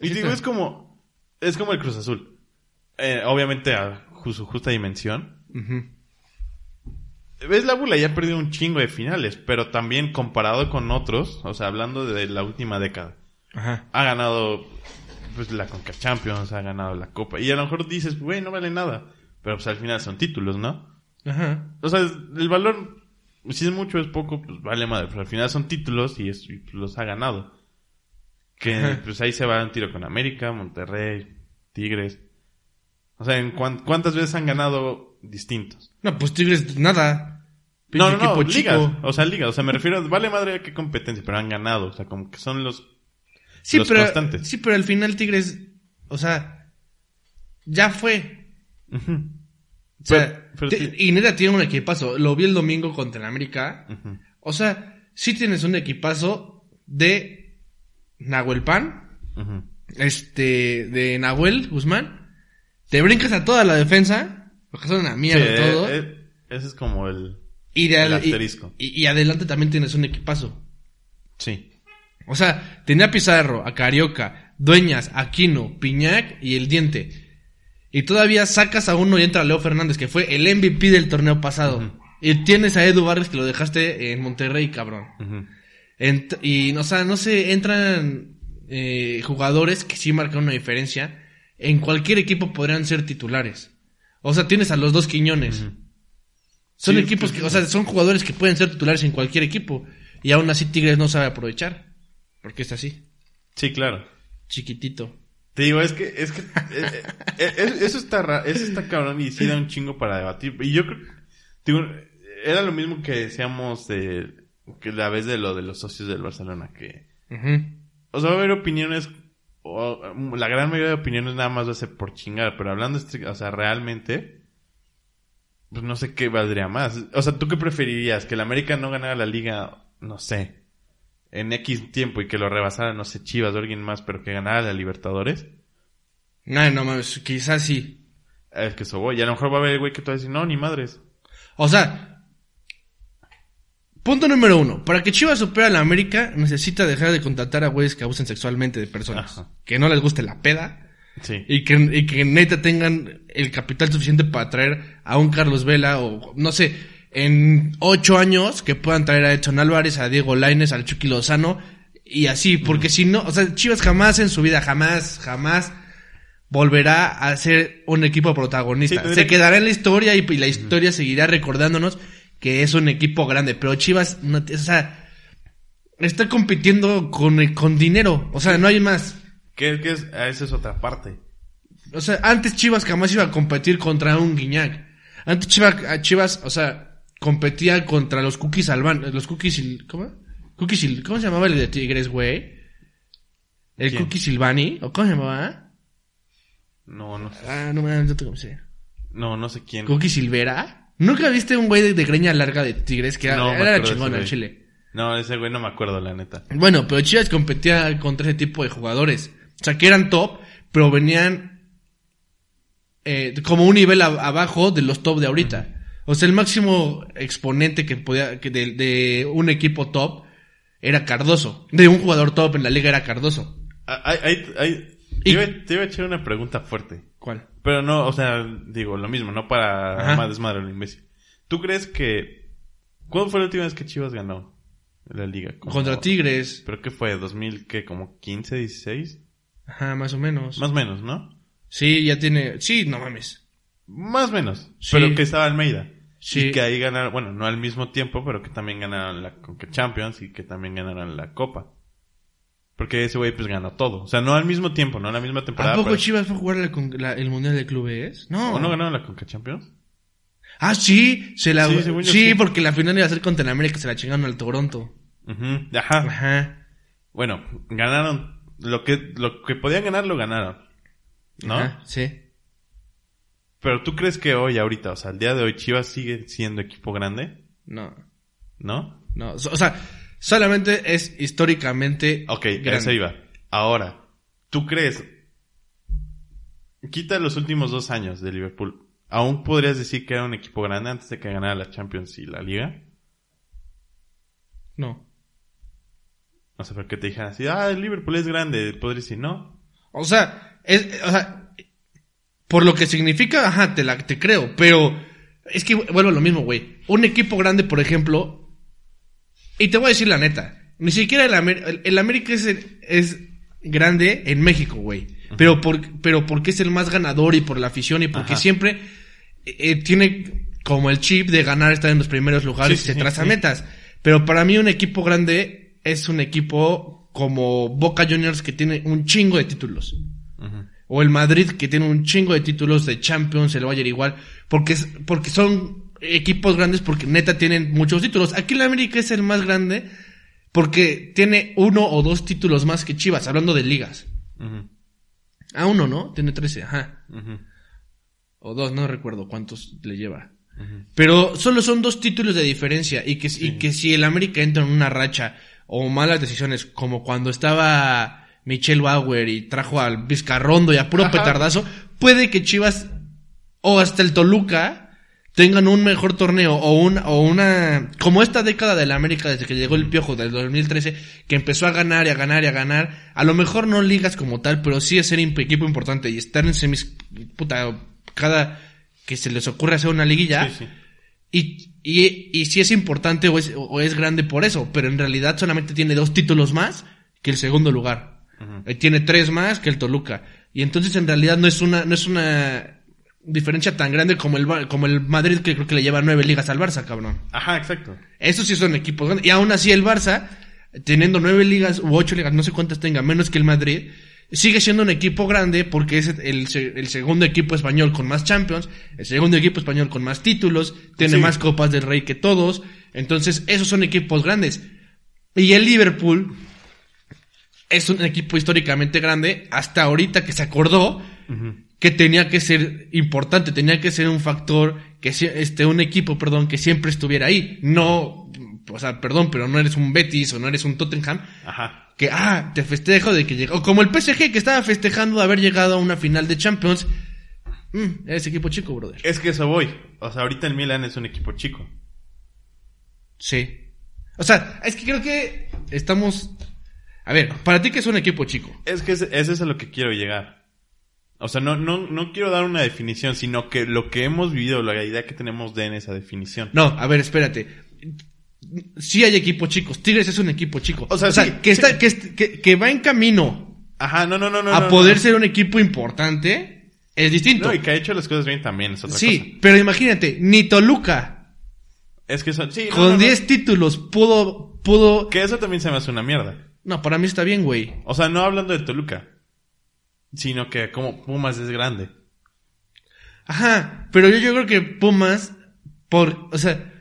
Y Sí, digo, está. es como, es como el Cruz Azul. Eh, obviamente a su justa dimensión. Ujú. Ves la bula ya ha perdido un chingo de finales, pero también comparado con otros, o sea, hablando de la última década, Ajá. ha ganado pues la Conca Champions, ha ganado la Copa. Y a lo mejor dices, güey, no vale nada. Pero pues al final son títulos, ¿no? Ajá. O sea, el valor, si es mucho, es poco, pues vale madre. Pero al final son títulos y, es- y, pues, los ha ganado. Que Ajá. pues ahí se va un tiro con América, Monterrey, Tigres. O sea, ¿en cuán- ¿cuántas veces han ganado distintos? No, pues Tigres, nada. No, no, no, equipo ligas. chico. O sea, ligas. O sea, me refiero, vale madre a qué competencia, pero han ganado. O sea, como que son los... Sí, los pero, constantes. sí, pero al final Tigres, o sea, ya fue. O sea, Pero- pero te- sí. y neta tiene un equipazo. Lo vi el domingo contra el América. O sea, sí tienes un equipazo de Nahuel Pan, este, de Nahuel Guzmán. Te brincas a toda la defensa, porque son una mierda Sí, todo. eh, eh, ese es como el... y, de el y- asterisco. y- y adelante también tienes un equipazo. Sí. O sea, tenía a Pizarro, a Carioca, Dueñas, Aquino, Piñac y el Diente. Y todavía sacas a uno y entra Leo Fernández, que fue el MVP del torneo pasado. Y tienes a Edu Vargas, que lo dejaste en Monterrey, cabrón. Ent- y, o sea, no sé, entran eh, jugadores que sí marcan una diferencia. En cualquier equipo podrían ser titulares. O sea, tienes a los dos Quiñones. Son Sí, equipos que, o sea, son jugadores que pueden ser titulares en cualquier equipo. Y aún así Tigres no sabe aprovechar. Porque es así, Sí, claro. chiquitito. Te digo, es que, es que, eh, eh, eh, eso está ra- eso está cabrón y sí da un chingo para debatir. Y yo creo, digo, era lo mismo que decíamos de, que la vez de lo de los socios del Barcelona, que, o sea, va a haber opiniones, o, la gran mayoría de opiniones nada más va a ser por chingar, pero hablando, o sea, realmente, pues no sé qué valdría más. O sea, ¿tú qué preferirías? ¿Que el América no ganara la liga, no sé, en X tiempo y que lo rebasara, no sé, Chivas o alguien más, pero que ganara la Libertadores? No, no mames, quizás sí. Es que eso voy. Y a lo mejor va a haber el güey que te va a decir, no, ni madres. O sea, punto número uno. Para que Chivas supere a la América, necesita dejar de contratar a güeyes que abusen sexualmente de personas. Ajá. Que no les guste la peda. Sí. Y que, y que neta tengan el capital suficiente para traer a un Carlos Vela o, no sé, en ocho años que puedan traer a Edson Álvarez, a Diego Laines, al Chucky Lozano y así, porque si no, o sea, Chivas jamás en su vida, jamás, jamás volverá a ser un equipo protagonista. Sí, Se que- quedará en la historia y, y la historia seguirá recordándonos que es un equipo grande, pero Chivas, no, o sea, está compitiendo con, con dinero, o sea, no hay más. ¿Qué, qué es? Esa es otra parte. O sea, antes Chivas jamás iba a competir contra un Guiñac. Antes Chivas, Chivas, o sea, competía contra los Cookies Alban, los Cookies, ¿cómo? Cookies, ¿cómo se llamaba el de Tigres, güey? El ¿Quién? Cookie Silvani, ¿o cómo se llamaba? No, no sé. Ah, no me no tengo sé. No, no sé quién. Cookie Silvera. ¿Nunca viste un güey de, de greña larga de Tigres que era, No, era de chingón güey. chile? No, ese güey no me acuerdo, la neta. Bueno, pero Chivas competía contra ese tipo de jugadores. O sea, que eran top, pero venían eh, como un nivel abajo de los top de ahorita. O sea, el máximo exponente que podía, que de, de un equipo top era Cardoso. De un jugador top en la liga era Cardoso. Ah, Hay, hay, hay- Y- te, iba, te iba a echar una pregunta fuerte. ¿Cuál? Pero no, o sea, digo, lo mismo, no para más desmadre lo imbécil. ¿Tú crees que... ¿Cuándo fue la última vez que Chivas ganó la liga? Como- Contra Tigres. ¿Pero qué fue? ¿2000 qué? ¿Como 15, 16? Ajá, más o menos. Más o menos, ¿no? Sí, ya tiene. Sí, no mames. Más o menos. Sí. Pero que estaba Almeida. Sí. Y que ahí ganaron, bueno, no al mismo tiempo, pero que también ganaron la Conca Champions y que también ganaron la Copa. Porque ese güey pues ganó todo. O sea, no al mismo tiempo, no en la misma temporada. ¿A poco pero- Chivas fue a jugar la con- la- el Mundial de Clubes? No. ¿O no ganaron la Conca Champions? Ah, sí, se la... Sí, Sí, porque la final iba a ser contra el América, se la chingaron al Toronto. Ajá. Ajá. Bueno, ganaron lo que, lo que podían ganar, lo ganaron. ¿No? Ajá, sí. Pero tú crees que hoy, ahorita, o sea, al día de hoy, Chivas sigue siendo equipo grande, No, ¿no? no. O sea, solamente es históricamente Ok, grande. eso iba. Ahora, ¿tú crees? Quita los últimos dos años de Liverpool. ¿Aún podrías decir que era un equipo grande antes de que ganara la Champions y la Liga? No. O sea, porque te dijeran así, ah, el Liverpool es grande, podrías decir, no. O sea, es, o sea, por lo que significa, ajá, te la, te creo, pero es que vuelvo a lo mismo, güey. Un equipo grande, por ejemplo, y te voy a decir la neta, ni siquiera el, Amer- el- el América es, es grande en México, güey. Pero por, pero porque es el más ganador y por la afición y porque Ajá. siempre eh, tiene como el chip de ganar, estar en los primeros lugares Sí, y se sí, traza sí. metas. Pero para mí un equipo grande es un equipo como Boca Juniors que tiene un chingo de títulos. O el Madrid que tiene un chingo de títulos de Champions, el Bayern igual. Porque, es- porque son equipos grandes porque neta tienen muchos títulos. Aquí el América es el más grande porque tiene uno o dos títulos más que Chivas, hablando de ligas. Ujú. Ah, uno, ¿no? Tiene 13, ajá. O dos, no recuerdo cuántos le lleva. Pero solo son dos títulos de diferencia y que, y que si el América entra en una racha o malas decisiones, como cuando estaba Michelle Bauer y trajo al Vizcarrondo y a puro Ajá. petardazo, puede que Chivas o hasta el Toluca tengan un mejor torneo o, un, o una... Como esta década de la América desde que llegó el Piojo del 2013, que empezó a ganar y a ganar y a ganar. A lo mejor no ligas como tal, pero sí es ser equipo importante y estar en semis... Puta, cada que se les ocurre hacer una liguilla. Sí, sí. Y, y, y si es importante o es, o es grande por eso, pero en realidad solamente tiene dos títulos más que el segundo lugar. Tiene tres más que el Toluca. Y entonces en realidad no es una, no es una diferencia tan grande como el, como el Madrid que creo que le lleva nueve ligas al Barça, cabrón. Ajá, exacto. Esos sí son equipos grandes. Y aún así el Barça, teniendo nueve ligas u ocho ligas, no sé cuántas tenga, menos que el Madrid, sigue siendo un equipo grande porque es el, el segundo equipo español con más Champions, el segundo equipo español con más títulos, tiene Sí. más Copas del Rey que todos. Entonces, esos son equipos grandes. Y el Liverpool es un equipo históricamente grande hasta ahorita que se acordó que tenía que ser importante, tenía que ser un factor, que este, un equipo, perdón, que siempre estuviera ahí. No, o sea, perdón, pero no eres un Betis o no eres un Tottenham, Ajá. que, ah, te festejo de que llegó, o como el PSG que estaba festejando de haber llegado a una final de Champions. Mm, eres equipo chico, brother. Es que eso voy. O sea, ahorita el Milan es un equipo chico. Sí. O sea, es que creo que estamos, a ver, para ti que es un equipo chico. Es que ese, ese es a lo que quiero llegar. O sea, no, no, no quiero dar una definición, sino que lo que hemos vivido, la idea que tenemos de en esa definición. No, a ver, espérate. Sí hay equipos chicos. Tigres es un equipo chico. O sea, sí, que, sí. está, que, que, que va en camino Ajá, no, no, no, no. a no, poder no. ser un equipo importante es distinto. No, y que ha hecho las cosas bien también es otra sí, pero imagínate, ni Toluca. Es que son, sí, con no, no. 10 títulos pudo, pudo... Que eso también se me hace una mierda. No, para mí está bien, güey. O sea, no hablando de Toluca. Sino que como Pumas es grande. Ajá, pero yo, yo creo que Pumas, por, o sea,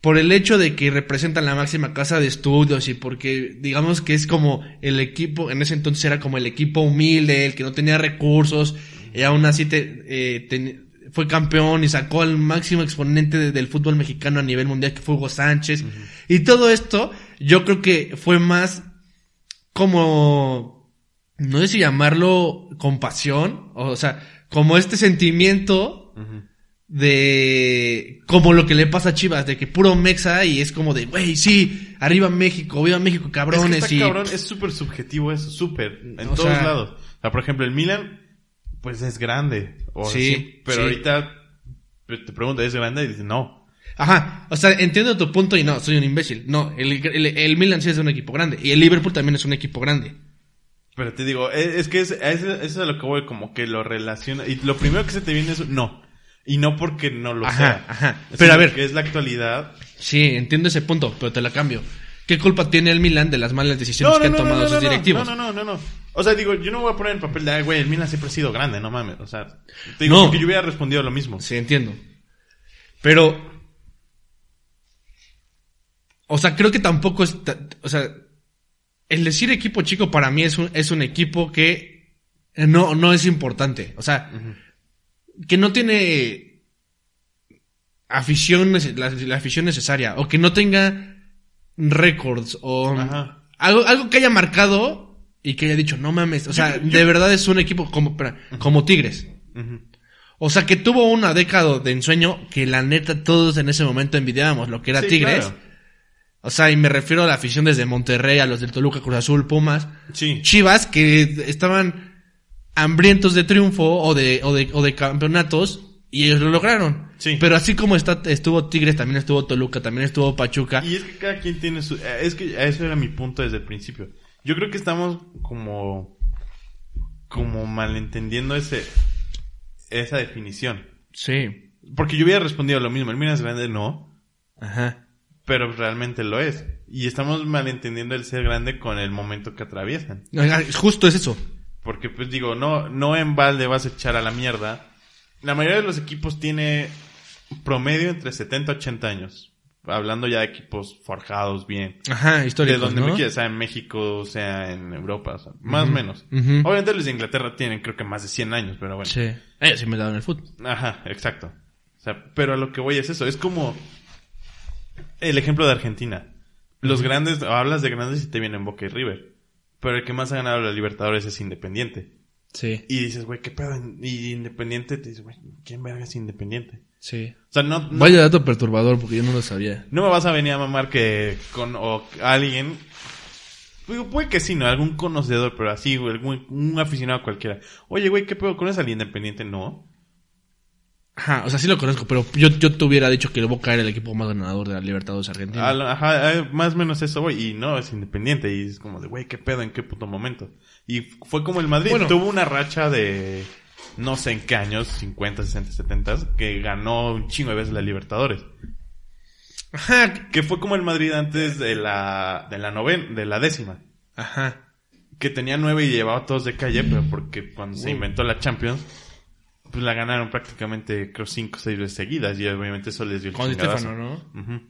por el hecho de que representan la máxima casa de estudios y porque digamos que es como el equipo, en ese entonces era como el equipo humilde, el que no tenía recursos, y aún así te, eh, fue campeón y sacó al máximo exponente de- del fútbol mexicano a nivel mundial que fue Hugo Sánchez. Y todo esto, yo creo que fue más como, no sé si llamarlo compasión, o sea, como este sentimiento de como lo que le pasa a Chivas, de que puro mexa y es como de, güey, sí, arriba México, viva México, cabrones. Es que y cabrón, es súper subjetivo eso, súper, en O todos sea- lados. O sea, por ejemplo, el Milan, pues es grande. O Sí, pero sí. ahorita te pregunto, ¿es grande? Y dices, no. Ajá, o sea, entiendo tu punto y no, soy un imbécil. No, el, el, el Milan sí es un equipo grande y el Liverpool también es un equipo grande. Pero te digo, es, es que es, es, eso es a lo que voy, como que lo relaciona. Y lo primero que se te viene es no. Y no porque no lo Ajá, sea. ajá. Pero a ver. Que es la actualidad. Sí, entiendo ese punto, pero te la cambio. ¿Qué culpa tiene el Milan de las malas decisiones que han tomado sus directivos? No, no, no, no, no. O sea, digo, yo no voy a poner el papel de, "Ay, güey, el Milan siempre ha sido grande, no mames. O sea, te digo, No. porque yo hubiera respondido lo mismo. Sí, entiendo. Pero. O sea, creo que tampoco es. O sea, el decir equipo chico para mí es un, es un equipo que no, no es importante. O sea, que no tiene afición, la, la afición necesaria. O que no tenga récords. O Ajá. algo, algo que haya marcado y que haya dicho, no mames. O sea, Yo- yo- de verdad es un equipo como, espera, como Tigres. O sea, que tuvo una década de ensueño que la neta todos en ese momento envidiábamos lo que era Sí, Tigres. claro. O sea, y me refiero a la afición desde Monterrey, a los del Toluca, Cruz Azul, Pumas, Sí. Chivas, que estaban hambrientos de triunfo o de, o de, o de campeonatos y ellos lo lograron. Sí. Pero así como está, estuvo Tigres, también estuvo Toluca, también estuvo Pachuca. Y es que cada quien tiene su... eh, Es que eso era mi punto desde el principio. Yo creo que estamos como... Como malentendiendo ese... Esa definición. Sí. Porque yo hubiera respondido lo mismo. El Milan es grande, no. Ajá. Pero realmente lo es. Y estamos malentendiendo el ser grande con el momento que atraviesan. Justo es eso. Porque pues digo, no, no en balde vas a echar a la mierda. La mayoría de los equipos tiene promedio entre 70 y 80 años. Hablando ya de equipos forjados bien. Ajá, De históricos, donde ¿no? me quieras, sea en México, sea en Europa, o sea, más o menos. Obviamente los de Inglaterra tienen creo que más de 100 años, pero bueno. Sí. Ellos sí me daban el fútbol. Ajá, exacto. O sea, pero a lo que voy es eso, es como el ejemplo de Argentina. Los grandes, hablas de grandes y te vienen Boca y River. Pero el que más ha ganado la Libertadores es Independiente. Sí, Y dices, güey, ¿qué pedo? Y Independiente, te dices, güey, ¿quién verga es Independiente? sí. O sea, no, no, Vaya dato perturbador porque yo no lo sabía. no me vas a venir a mamar que con o alguien, digo, puede que sí, ¿no? Algún conocedor, pero así, güey, algún, un aficionado cualquiera. Oye, güey, ¿qué pedo? ¿Conoces al Independiente? No. Ajá, o sea, sí lo conozco, pero yo, yo te hubiera dicho que el Boca era el equipo más ganador de la Libertadores Argentina. Ajá, eh, más o menos eso, güey. Y no, es independiente. Y es como de, güey, ¿qué pedo? ¿En qué puto momento? Y fue como el Madrid. Bueno. Tuvo una racha de no sé en qué años, 50, 60, 70, que ganó un chingo de veces la Libertadores. Ajá, Que fue como el Madrid antes de la, de la noven, de la décima. ajá. Que tenía nueve y llevaba todos de calle, pero porque cuando se inventó la Champions, pues la ganaron prácticamente, creo, cinco o seis veces seguidas. Y obviamente eso les dio el Con Di chingadazo. Stefano, ¿no? Ujú.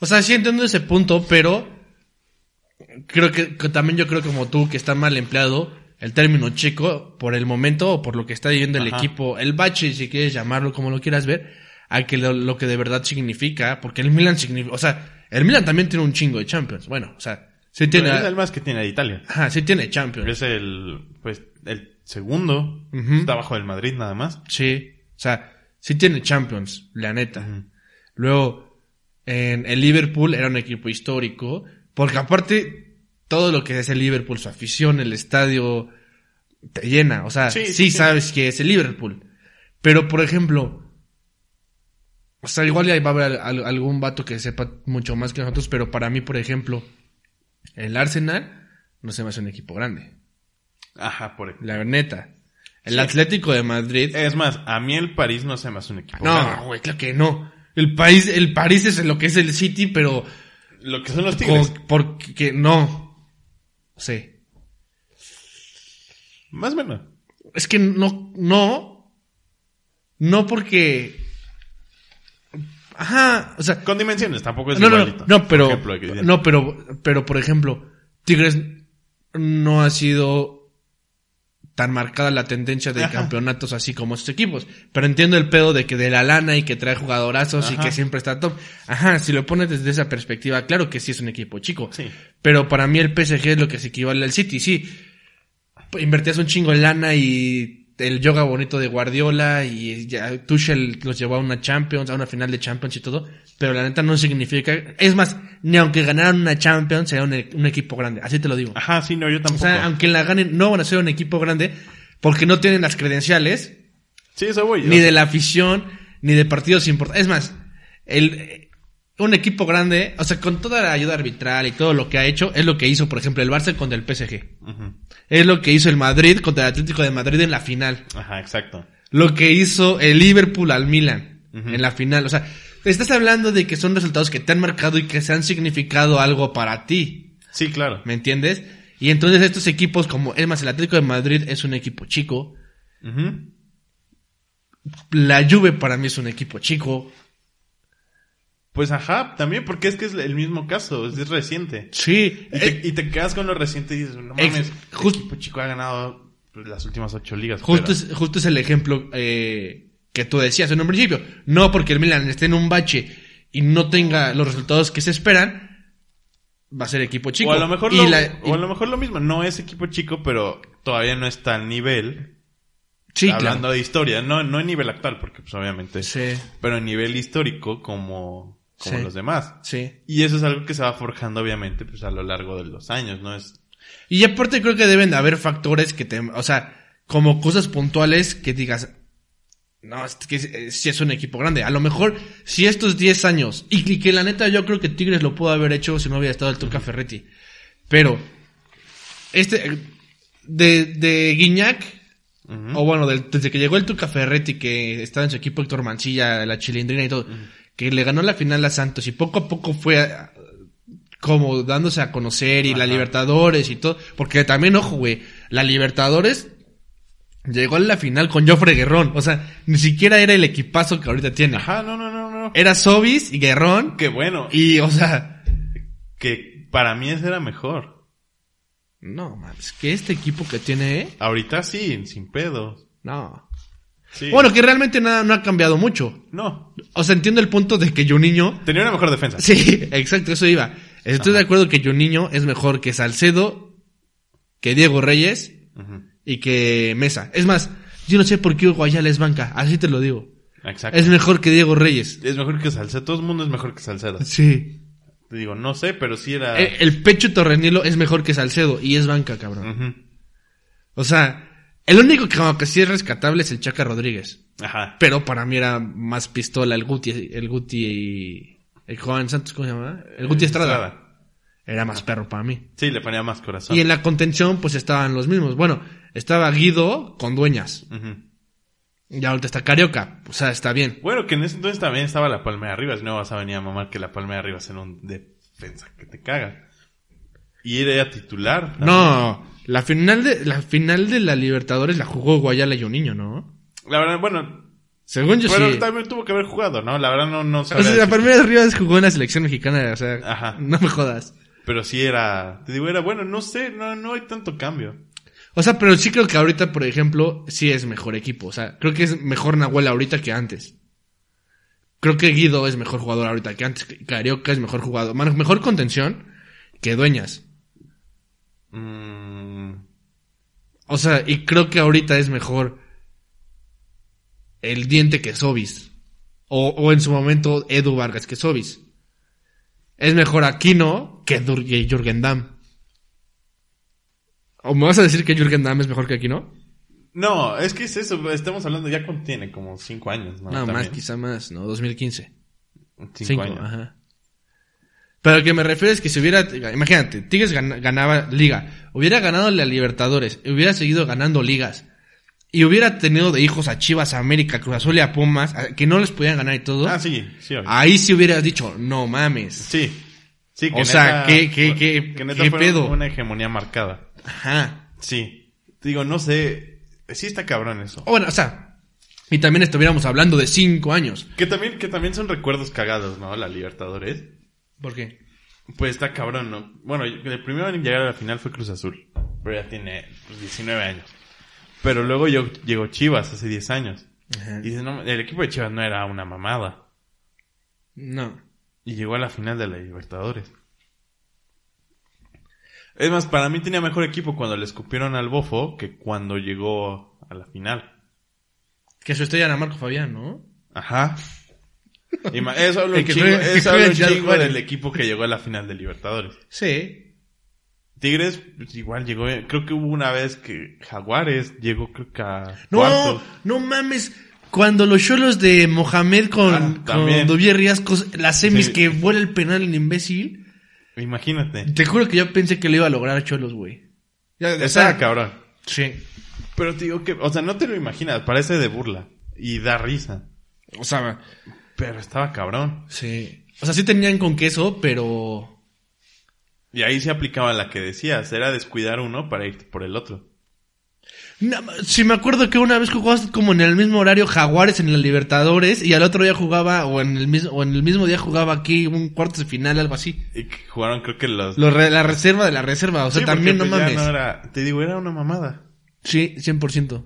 O sea, sí entiendo ese punto, pero creo que, que también yo creo como tú que está mal empleado el término chico por el momento o por lo que está viviendo el Ajá. equipo, el bache, si quieres llamarlo como lo quieras ver, a que lo, lo que de verdad significa, porque el Milan significa, o sea, el Milan también tiene un chingo de Champions, bueno, o sea, sí tiene, Pero es el más que tiene de Italia. ajá, sí tiene Champions, Es el, pues, el segundo. Está abajo del Madrid nada más. sí, o sea, sí tiene Champions, la neta. Luego, en el Liverpool era un equipo histórico, porque aparte, todo lo que es el Liverpool, su afición, el estadio, te llena. O sea, sí, Sí, sí, sí. sabes que es el Liverpool. Pero, por ejemplo, o sea, igual ya va a haber al- algún vato que sepa mucho más que nosotros, pero para mí, por ejemplo, el Arsenal no se me hace un equipo grande. Ajá, por ejemplo. La neta. El Sí. Atlético de Madrid. Es más, a mí el París no se me hace un equipo. no, güey, claro que no. El país, el París es lo que es el City, pero Lo que son los Tigres. Con- porque no. Sí. Más o menos. Es que no, no. No porque. Ajá, o sea, Con dimensiones, tampoco es no, igualito. no, pero, ejemplo, no, pero, pero por ejemplo, Tigres no ha sido tan marcada la tendencia de Ajá. campeonatos así como estos equipos. Pero entiendo el pedo de que de la lana y que trae jugadorazos y que siempre está top. Ajá, si lo pones desde esa perspectiva, claro que sí es un equipo chico. Sí. Pero para mí el PSG es lo que se equivale al City, sí. Invertías un chingo en lana y el yoga bonito de Guardiola y ya Tuchel los llevó a una Champions, a una final de Champions y todo, pero la neta no significa, es más, ni aunque ganaran una Champions sería un, e- un equipo grande, así te lo digo. Ajá, sí, no, yo O tampoco. sea, aunque la ganen, no van a ser un equipo grande porque no tienen las credenciales sí, eso voy. ni de la afición, ni de partidos importantes. Es más, el, un equipo grande, o sea, con toda la ayuda arbitral y todo lo que ha hecho, es lo que hizo, por ejemplo, el Barça contra el PSG. Es lo que hizo el Madrid contra el Atlético de Madrid en la final. Ajá, exacto. Lo que hizo el Liverpool al Milan en la final. O sea, estás hablando de que son resultados que te han marcado y que se han significado algo para ti. Sí, claro. ¿Me entiendes? Y entonces estos equipos como, es más, el Atlético de Madrid es un equipo chico. La Juve para mí es un equipo chico. Pues ajá, también porque es que es el mismo caso, es, reciente. Sí. Y eh, te, y te quedas con lo reciente y dices, no mames, just- el equipo chico ha ganado pues, las últimas ocho ligas. Justo es, justo es el ejemplo eh, que tú decías en un principio. No porque el Milan esté en un bache y no tenga los resultados que se esperan, va a ser equipo chico. O a lo mejor lo, la- o a lo mejor lo mismo, no es equipo chico, pero todavía no está al nivel. sí, hablando claro. de historia, no, no en nivel actual, porque pues obviamente, Sí, pero en nivel histórico como, como Sí. los demás. sí. Y eso es algo que se va forjando obviamente pues a lo largo de los años, ¿no? Es, Y aparte creo que deben de haber factores que te, o sea, como cosas puntuales que digas, no, es que si es un equipo grande. A lo mejor, si estos 10 años, y, y que la neta yo creo que Tigres lo pudo haber hecho si no hubiera estado el Tuca Ferretti. Pero, este, de, de Guiñac, o bueno, del- desde que llegó el Tuca Ferretti, que estaba en su equipo Héctor Mancilla, la chilindrina y todo, que le ganó la final a Santos y poco a poco fue ah, como dándose a conocer y la. Libertadores y todo, porque también, ojo, güey, la Libertadores llegó a la final con Joffre Guerrón, o sea, ni siquiera era el equipazo que ahorita tiene. Ajá, no, no, no, no. Era Sobis y Guerrón Qué bueno. y, o sea, Que para mí ese era mejor. no, mames, que este equipo que tiene, ¿eh? Ahorita sí, sin pedos. No. Sí. Bueno, que realmente nada, no ha cambiado mucho. No. O sea, entiendo el punto de que Juninho Tenía una mejor defensa. Sí, exacto, eso iba. Estoy de acuerdo que Juninho es mejor que Salcedo, que Diego Reyes y que Mesa. Es más, yo no sé por qué Guayala es banca, así te lo digo. Exacto. Es mejor que Diego Reyes. Es mejor que Salcedo. Todo el mundo es mejor que Salcedo. Sí. Te digo, no sé, pero sí era... El, el Pecho Torrenilo es mejor que Salcedo y es banca, cabrón. Ujú. O sea, el único que como que sí es rescatable es el Chaca Rodríguez. Ajá. Pero para mí era más pistola el Guti, el Guti y el Juan Santos, ¿cómo se llama? El Guti Estrada. Era más perro para mí. Sí, le ponía más corazón. Y en la contención, pues estaban los mismos. Bueno, estaba Guido con dueñas. Ujú. Y ahorita está Carioca. O sea, está bien. Bueno, que en ese entonces también estaba la palma de arriba. Si no vas a venir a mamar que la palma de arriba sea un defensa que te caga. Y era titular. también. No, la final de la final de la Libertadores la jugó Guayala y un niño, ¿no? La verdad, bueno, Según yo pero sí. también tuvo que haber jugado, ¿no? La verdad no, no O sea, la primera Rivas jugó en la selección mexicana, o sea, Ajá. no me jodas. Pero sí era, te digo, era bueno, no sé, no, no hay tanto cambio. O sea, pero sí creo que ahorita, por ejemplo, sí es mejor equipo. O sea, creo que es mejor Nahuel ahorita que antes. Creo que Guido es mejor jugador ahorita que antes. Carioca es mejor jugador. Mejor contención que Dueñas. Mm, O sea, y creo que ahorita es mejor el diente que Sobis. O, o en su momento Edu Vargas que Sobis. Es mejor Aquino que Jürgen Damm. ¿O me vas a decir que Jürgen Damm es mejor que Aquino? no, es que es eso, estamos hablando, ya contiene como cinco años, ¿no? No, más, quizá más, ¿no? 2015. Cinco, Cinco, años. ajá. Pero lo que me refiero es que si hubiera, imagínate, Tigres gan- ganaba liga, hubiera ganado la Libertadores, hubiera seguido ganando ligas, y hubiera tenido de hijos a Chivas, a América, Cruz Azul y a Pumas, que no les podían ganar y todo, Ah, sí, sí, obvio. ahí sí hubieras dicho, no mames. Sí. Sí, O sea, ¿qué- qué- qué- que neta qué fue pedo? una hegemonía marcada. Ajá. Sí. Digo, no sé, sí está cabrón eso. O bueno, o sea, Y también estuviéramos hablando de cinco años. Que también, que también son recuerdos cagados, ¿no? La Libertadores. ¿Por qué? Pues está cabrón, ¿no? Bueno, el primero en llegar a la final fue Cruz Azul. Pero ya tiene pues, 19 años. Pero luego yo, llegó Chivas hace 10 años. Ajá. Y dice, no, el equipo de Chivas no era una mamada. No. Y llegó a la final de la Libertadores. Es más, para mí tenía mejor equipo cuando le escupieron al bofo que cuando llegó a la final. Que su estrella era Marco Fabián, ¿no? Ajá. Eso habla un que chingo, que eso habla un chingo del equipo que llegó a la final de Libertadores. Sí. Tigres, pues, igual llegó, creo que hubo una vez que Jaguares llegó creo que a No, cuartos. no mames. Cuando los cholos de Mohamed con, Ah, con. Duvier Riascos, las semis Sí. que vuela el penal el imbécil, Imagínate. te juro que yo pensé que lo iba a lograr Cholos, güey. Sea, cabrón. Sí. Pero te digo que, o sea, no te lo imaginas, parece de burla. Y da risa. O sea, Pero estaba cabrón. sí. O sea, sí tenían con queso, pero... Y ahí se aplicaba la que decías, era descuidar uno para ir por el otro. No, si me acuerdo que una vez jugabas como en el mismo horario Jaguares en la Libertadores y al otro día jugaba, o en el mismo, o en el mismo día jugaba aquí un cuarto de final, algo así. Y que jugaron creo que los... Re- la reserva de la reserva, o sea, Sí, también no pues, mames. era- te digo, era una mamada. Sí, 100%.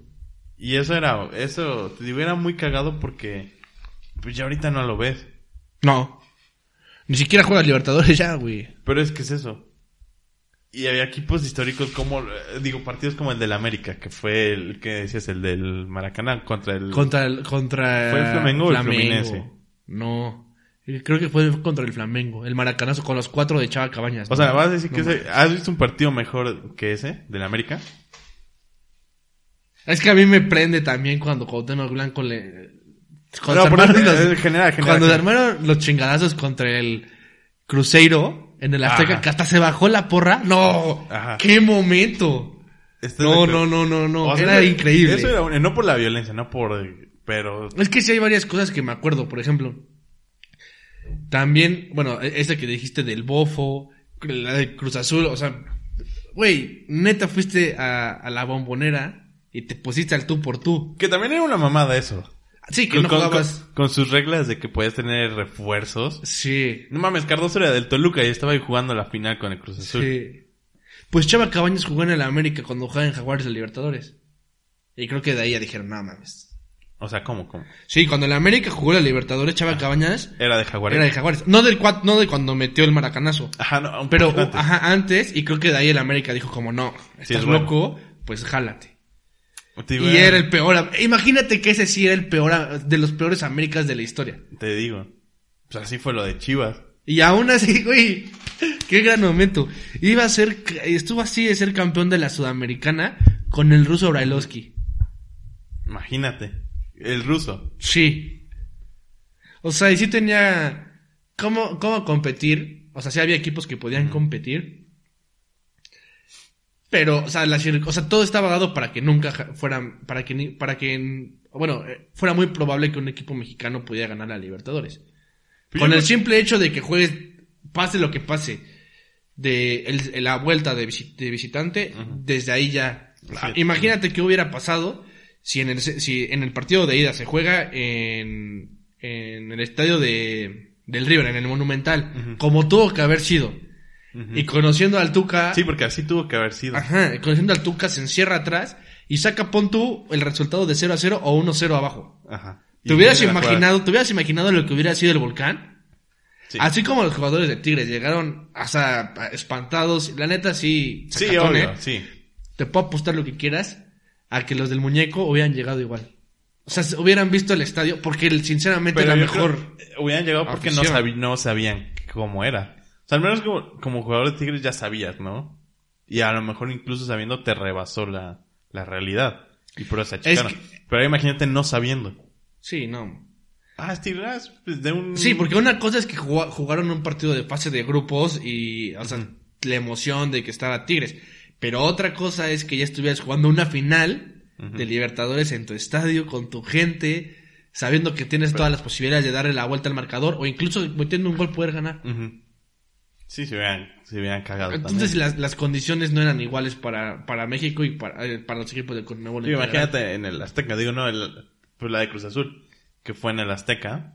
Y eso era, eso, te digo, era muy cagado porque, pues ya ahorita no lo ves. No. Ni siquiera juegas Libertadores ya, güey. Pero es que es eso. Y había equipos históricos como, eh, digo, partidos como el del América, que fue el que decías, el del Maracaná contra el... Contra el, contra... ¿Fue el Flamengo o el Fluminense? No. Eh, Creo que fue contra el Flamengo. El Maracanazo con los cuatro de Chava Cabañas. O ¿no? sea, vas a decir que ese, ¿has visto un partido mejor que ese, del América? Es que a mí me prende también cuando Cuauhtémoc Blanco le... Cuando, No, se armaron los, es general, general, cuando se general. armaron los chingadazos contra el Cruzeiro en el Azteca, Ajá. que hasta se bajó la porra. ¡No! Ajá. ¡Qué momento! ¿Estás de No, no, no, no, no. O sea, Era increíble. Eso era, no por la violencia, no por, pero, Es que sí hay varias cosas que me acuerdo, por ejemplo. También, bueno, e- esa que dijiste del bofo, la de Cruz Azul, o sea, güey, neta fuiste a, a la bombonera y te pusiste al tú por tú. que también era una mamada eso. Sí, que Con, no jugabas. con- con sus reglas de que podías tener refuerzos. Sí, No mames, Cardoso era del Toluca y estaba ahí jugando la final con el Cruz Azul. sí. Pues Chava Cabañas jugó en el América cuando jugaba en Jaguares de Libertadores. Y creo que de ahí ya dijeron, no mames. O sea, ¿cómo, cómo? Sí, cuando el América jugó la Libertadores, Chava Cabañas Era de Jaguares. era de Jaguares. No del no de cuando metió el maracanazo. Ajá, no, un Pero, poquito antes. ajá, antes, y creo que de ahí el América dijo como, no, estás es bueno. loco, pues jálate. Digo, Y era el peor, imagínate que ese sí era el peor, de los peores Américas de la historia. Te digo. Pues así fue lo de Chivas. Y aún así, güey, qué gran momento. Iba a ser, estuvo así de ser campeón de la Sudamericana con el ruso Brailovsky. Imagínate. El ruso. Sí. O sea, y sí tenía cómo, cómo competir. O sea, sí había equipos que podían competir. Pero, o sea, la o sea, todo estaba dado para que nunca fueran, para que, ni- para que, bueno, eh, fuera muy probable que un equipo mexicano pudiera ganar a Libertadores. Pero Con el simple hecho de que juegues, pase lo que pase, de el- la vuelta de, visi- de visitante, desde ahí ya. Sí. Ah, Imagínate qué hubiera pasado si en el, si en el partido de ida se juega en, en el estadio de, del River, en el Monumental, como tuvo que haber sido. Y conociendo al Tuca, Sí, porque así tuvo que haber sido. ajá, y conociendo al Tuca se encierra atrás y saca pon tú el resultado de 0 a 0 o 1 a 0 abajo. Ajá. ¿Te hubieras imaginado, te hubieras imaginado lo que hubiera sido el volcán? Sí. Así como los jugadores de Tigres llegaron hasta espantados, la neta sí, Sí, obvio, ¿eh? sí. Te puedo apostar lo que quieras a que los del muñeco hubieran llegado igual. O sea, se hubieran visto el estadio porque sinceramente Pero yo mejor. creo- hubieran llegado porque no sabían cómo era. Sea, al menos como, como jugador de Tigres ya sabías, ¿no? Y a lo mejor incluso sabiendo te rebasó la, la realidad. Y por eso se achicaron. que- Pero imagínate no sabiendo. Sí, no. Ah, es Tigres, pues de un... Sí, porque una cosa es que jugaron un partido de fase de grupos y, o sea, la emoción de que estaba Tigres. Pero otra cosa es que ya estuvieras jugando una final de Libertadores en tu estadio con tu gente, sabiendo que tienes todas las posibilidades de darle la vuelta al marcador o incluso metiendo un gol poder ganar. Ujú. Sí, se hubieran, se hubieran cagado Entonces también. las, las condiciones no eran iguales para, para México y para, eh, para los equipos de Conmebol. general. imagínate en el Azteca, digo, no, el, pues la de Cruz Azul, que fue en el Azteca.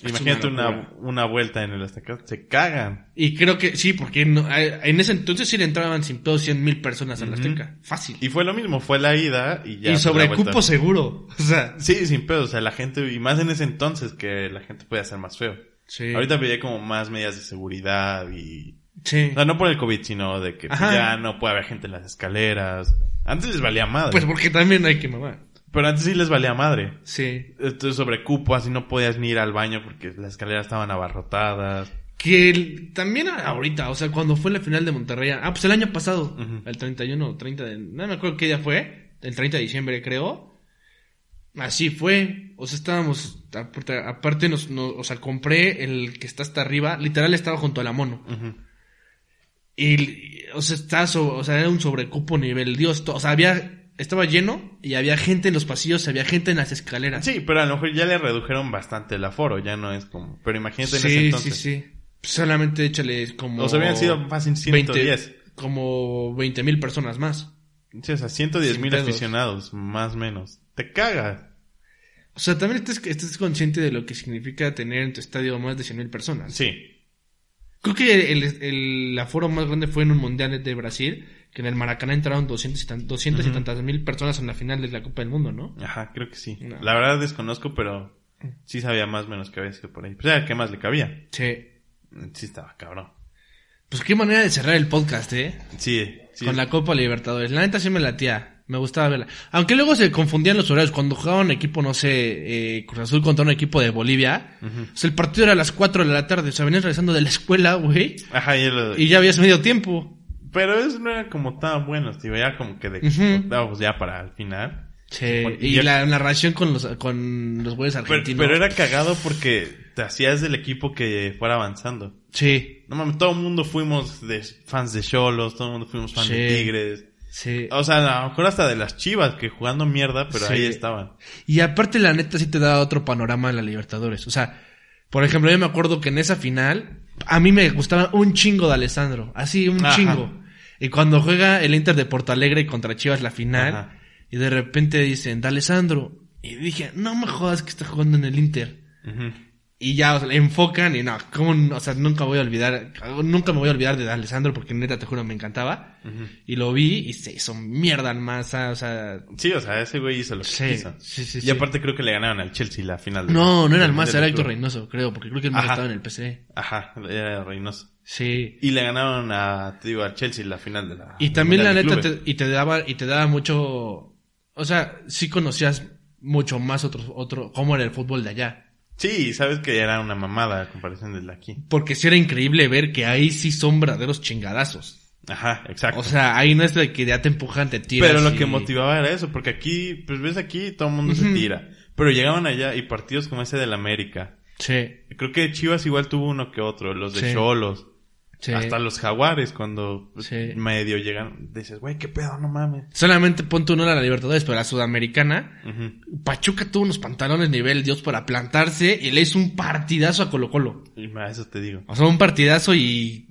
Es Imagínate una una, vuelta en el Azteca, se cagan. Y creo que sí, porque no- eh, en ese entonces sí le entraban sin pedo 100 mil personas a la Ujú. Azteca. Fácil. Y fue lo mismo, fue la ida y ya. y sobre cupo seguro. O sea, Sí, sin pedo, o sea, la gente, y más en ese entonces que la gente podía ser más feo. Sí. Ahorita veía como más medidas de seguridad y... Sí. O sea, no por el COVID, sino de que pues, Ajá. ya no puede haber gente en las escaleras. Antes les valía madre. Pues porque también hay que mamar. Pero antes sí les valía madre. Sí. Entonces sobre cupo, así no podías ni ir al baño porque las escaleras estaban abarrotadas. Que el- también ahorita, o sea, cuando fue la final de Monterrey. Ah, pues el año pasado. El 31 o 30 de... No me acuerdo qué día fue. El 30 de diciembre, creo. Así fue. O sea, estábamos... Aparte, nos, no- o sea, compré el que está hasta arriba. Literal estaba junto a la mono. Y, o sea, estaba so- o sea, era un sobrecupo nivel Dios. to- O sea, había... Estaba lleno y había gente en los pasillos, había gente en las escaleras. Sí, pero a lo mejor ya le redujeron bastante el aforo, ya no es como... Pero imagínate en ese sí, sí, entonces. sí. Solamente échale como... O sea, hubieran sido fácil 110. como 20 mil personas más. Sí, o sea, 110 Sin mil aficionados, más o menos. Te cagas. O sea, también estés consciente de lo que significa tener en tu estadio más de 100 mil personas. Sí. Creo que el, el aforo más grande fue en un mundial de Brasil, que en el Maracaná entraron 200 y, tan- 200 y Ujú. tantas mil personas en la final de la Copa del Mundo, ¿no? Ajá, creo que sí. No. La verdad desconozco, pero sí sabía más o menos que había sido por ahí. Pues era el que más le cabía. Sí. Sí estaba cabrón. Pues qué manera de cerrar el podcast, ¿eh? Sí, sí. Con la Copa Libertadores. La neta sí me latía. Me gustaba verla. Aunque luego se confundían los horarios. Cuando jugaba un equipo, no sé, eh, Cruz Azul contra un equipo de Bolivia. Ujú. O sea, el partido era a las 4 de la tarde. O sea, venías regresando de la escuela, güey. Ajá, y el- Y ya habías medio tiempo. Pero eso no era como tan bueno, tío. Ya como que de Ujú. octavos ya para el final. Sí. Y la narración con los, con los güeyes Pero, argentinos. pero era cagado porque te hacías del equipo que fuera avanzando. Sí. No mames, todo el mundo fuimos de fans de Cholos, todo el mundo fuimos fans de. Tigres. Sí. O sea, a lo mejor hasta de las Chivas que jugando mierda, pero Sí. ahí estaban. Y aparte, la neta, sí te da otro panorama de la Libertadores. O sea, por ejemplo, yo me acuerdo que en esa final, a mí me gustaba un chingo de Alessandro. Así, un Ajá. chingo. Y cuando juega el Inter de Porto Alegre contra Chivas la final, Ajá. y de repente dicen, de Alessandro. Y dije, no me jodas que está jugando en el Inter. Y ya, o sea, le enfocan y no, ¿cómo o sea, nunca voy a olvidar, nunca me voy a olvidar de Alessandro porque neta, te juro, me encantaba. Y lo vi y se hizo mierda al masa, o sea, Sí, o sea, ese güey hizo lo que Sí, quiso. sí, sí, y aparte creo que le ganaron al Chelsea la final. de- No, no era el más, Mundial era Héctor. Reynoso, creo, porque creo que el más Ajá. estaba en el PC. Ajá, era Reynoso. Sí. Y le ganaron a, te digo, al Chelsea la final de la. Y también la neta te, y te daba y te daba mucho, o sea, sí conocías mucho más otro otro cómo era el fútbol de allá, Sí, sabes que era una mamada a comparación del de aquí. porque sí era increíble ver que ahí sí son verdaderos chingadazos. Ajá, exacto. O sea, ahí no es de que ya te empujan, te tiras. Pero lo y- que motivaba era eso, porque aquí, pues ves aquí, todo el mundo se tira. Pero llegaban allá y partidos como ese del América. Sí, Creo que Chivas igual tuvo uno que otro, los de. Cholos. sí. Hasta los Jaguares, cuando Sí. medio llegan, dices, güey, qué pedo, no mames. Solamente pon tú no la Libertadores, pero la Sudamericana. Pachuca tuvo unos pantalones nivel Dios para plantarse y le hizo un partidazo a Colo Colo. Y a eso te digo. O sea, un partidazo y.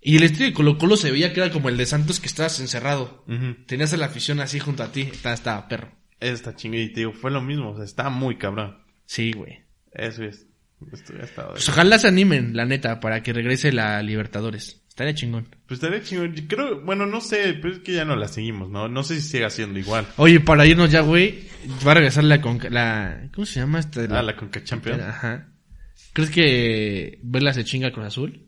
Y el estilo de Colo Colo se veía que era como el de Santos que estabas encerrado. Tenías a la afición así junto a ti. Estaba, estaba perro. Eso está chingón. Y te digo, fue lo mismo, o sea, está muy cabrón. Sí, güey. Eso es. Pues ojalá se animen, la neta, para que regrese la Libertadores. Estaría chingón. Pues estaría chingón. Creo, bueno, no sé, pero es que ya no la seguimos, ¿no? No sé si siga siendo igual. Oye, para irnos ya, güey, va a regresar la, conca- la ¿Cómo se llama esta? Ah, la Conca Champions. Ajá. ¿Crees que Vela se chinga Cruz Azul?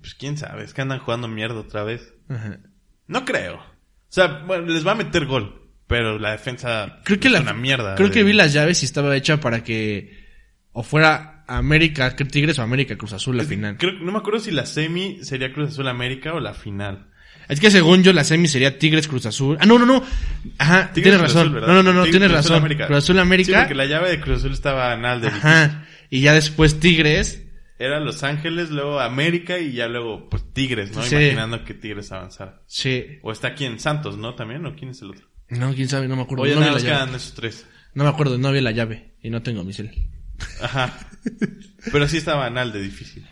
Pues quién sabe, es que andan jugando mierda otra vez. Ajá. No creo. O sea, bueno, les va a meter gol, pero la defensa Creo que es la, una mierda. Creo de- que vi las llaves y estaba hecha para que o fuera América Tigres o América Cruz Azul la Es- final. Creo, no me acuerdo si la semi sería Cruz Azul América o la final. Es que según yo la semi sería Tigres Cruz Azul. Ah, no, no, no. Ajá, Tigres, tienes razón. No, no, no, no, Tigres, tienes Cruz Azul, razón. América. Cruz Azul Sí, América. porque la llave de Cruz Azul estaba anal de Ajá. Y ya después Tigres. Era Los Ángeles, luego América y ya luego pues Tigres, ¿no? Sí. Imaginando que Tigres avanzara. Sí. O está aquí en Santos, ¿no? También, ¿o quién es el otro? No, quién sabe, no me acuerdo. Oye, no, nada llave. quedan esos tres. no me acuerdo, no vi la llave. Y no tengo mi cel. Ajá. Pero sí estaba anal de difícil.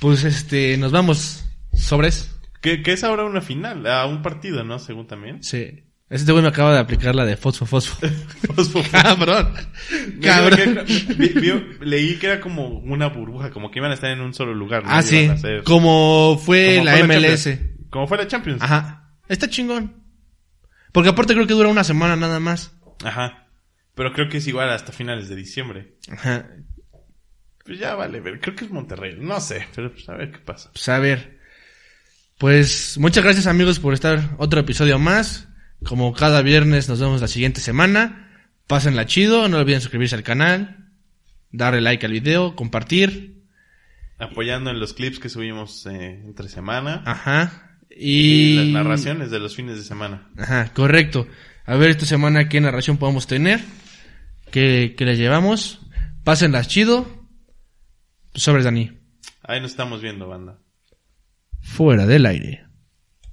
Pues este, nos vamos. Sobres. Que, que es ahora una final, a un partido, ¿no? Según también. Sí. Este güey me acaba de aplicar la de fosfo, fosfo. Fosfo, fosfo. Cabrón. Cabrón. leí que era como una burbuja, como que iban a estar en un solo lugar. ¿no? Ah, sí. Como fue como la fue MLS. Como fue la Champions. Ajá. Está chingón. Porque aparte creo que dura una semana nada más. Ajá. Pero creo que es igual hasta finales de diciembre. Ajá. Pues ya vale, ver. Creo que es Monterrey. No sé, pero pues a ver qué pasa. Pues a ver. Pues muchas gracias amigos por estar otro episodio más. Como cada viernes nos vemos la siguiente semana. Pásenla chido, no olviden suscribirse al canal, darle like al video, compartir. Apoyando en los clips que subimos eh, entre semana. Ajá. Y Y... las narraciones de los fines de semana. Ajá, correcto. A ver esta semana qué narración podemos tener. ¿Qué, qué le llevamos? Pásenlas chido. Sobre Dani. Ahí nos estamos viendo, banda. Fuera del aire.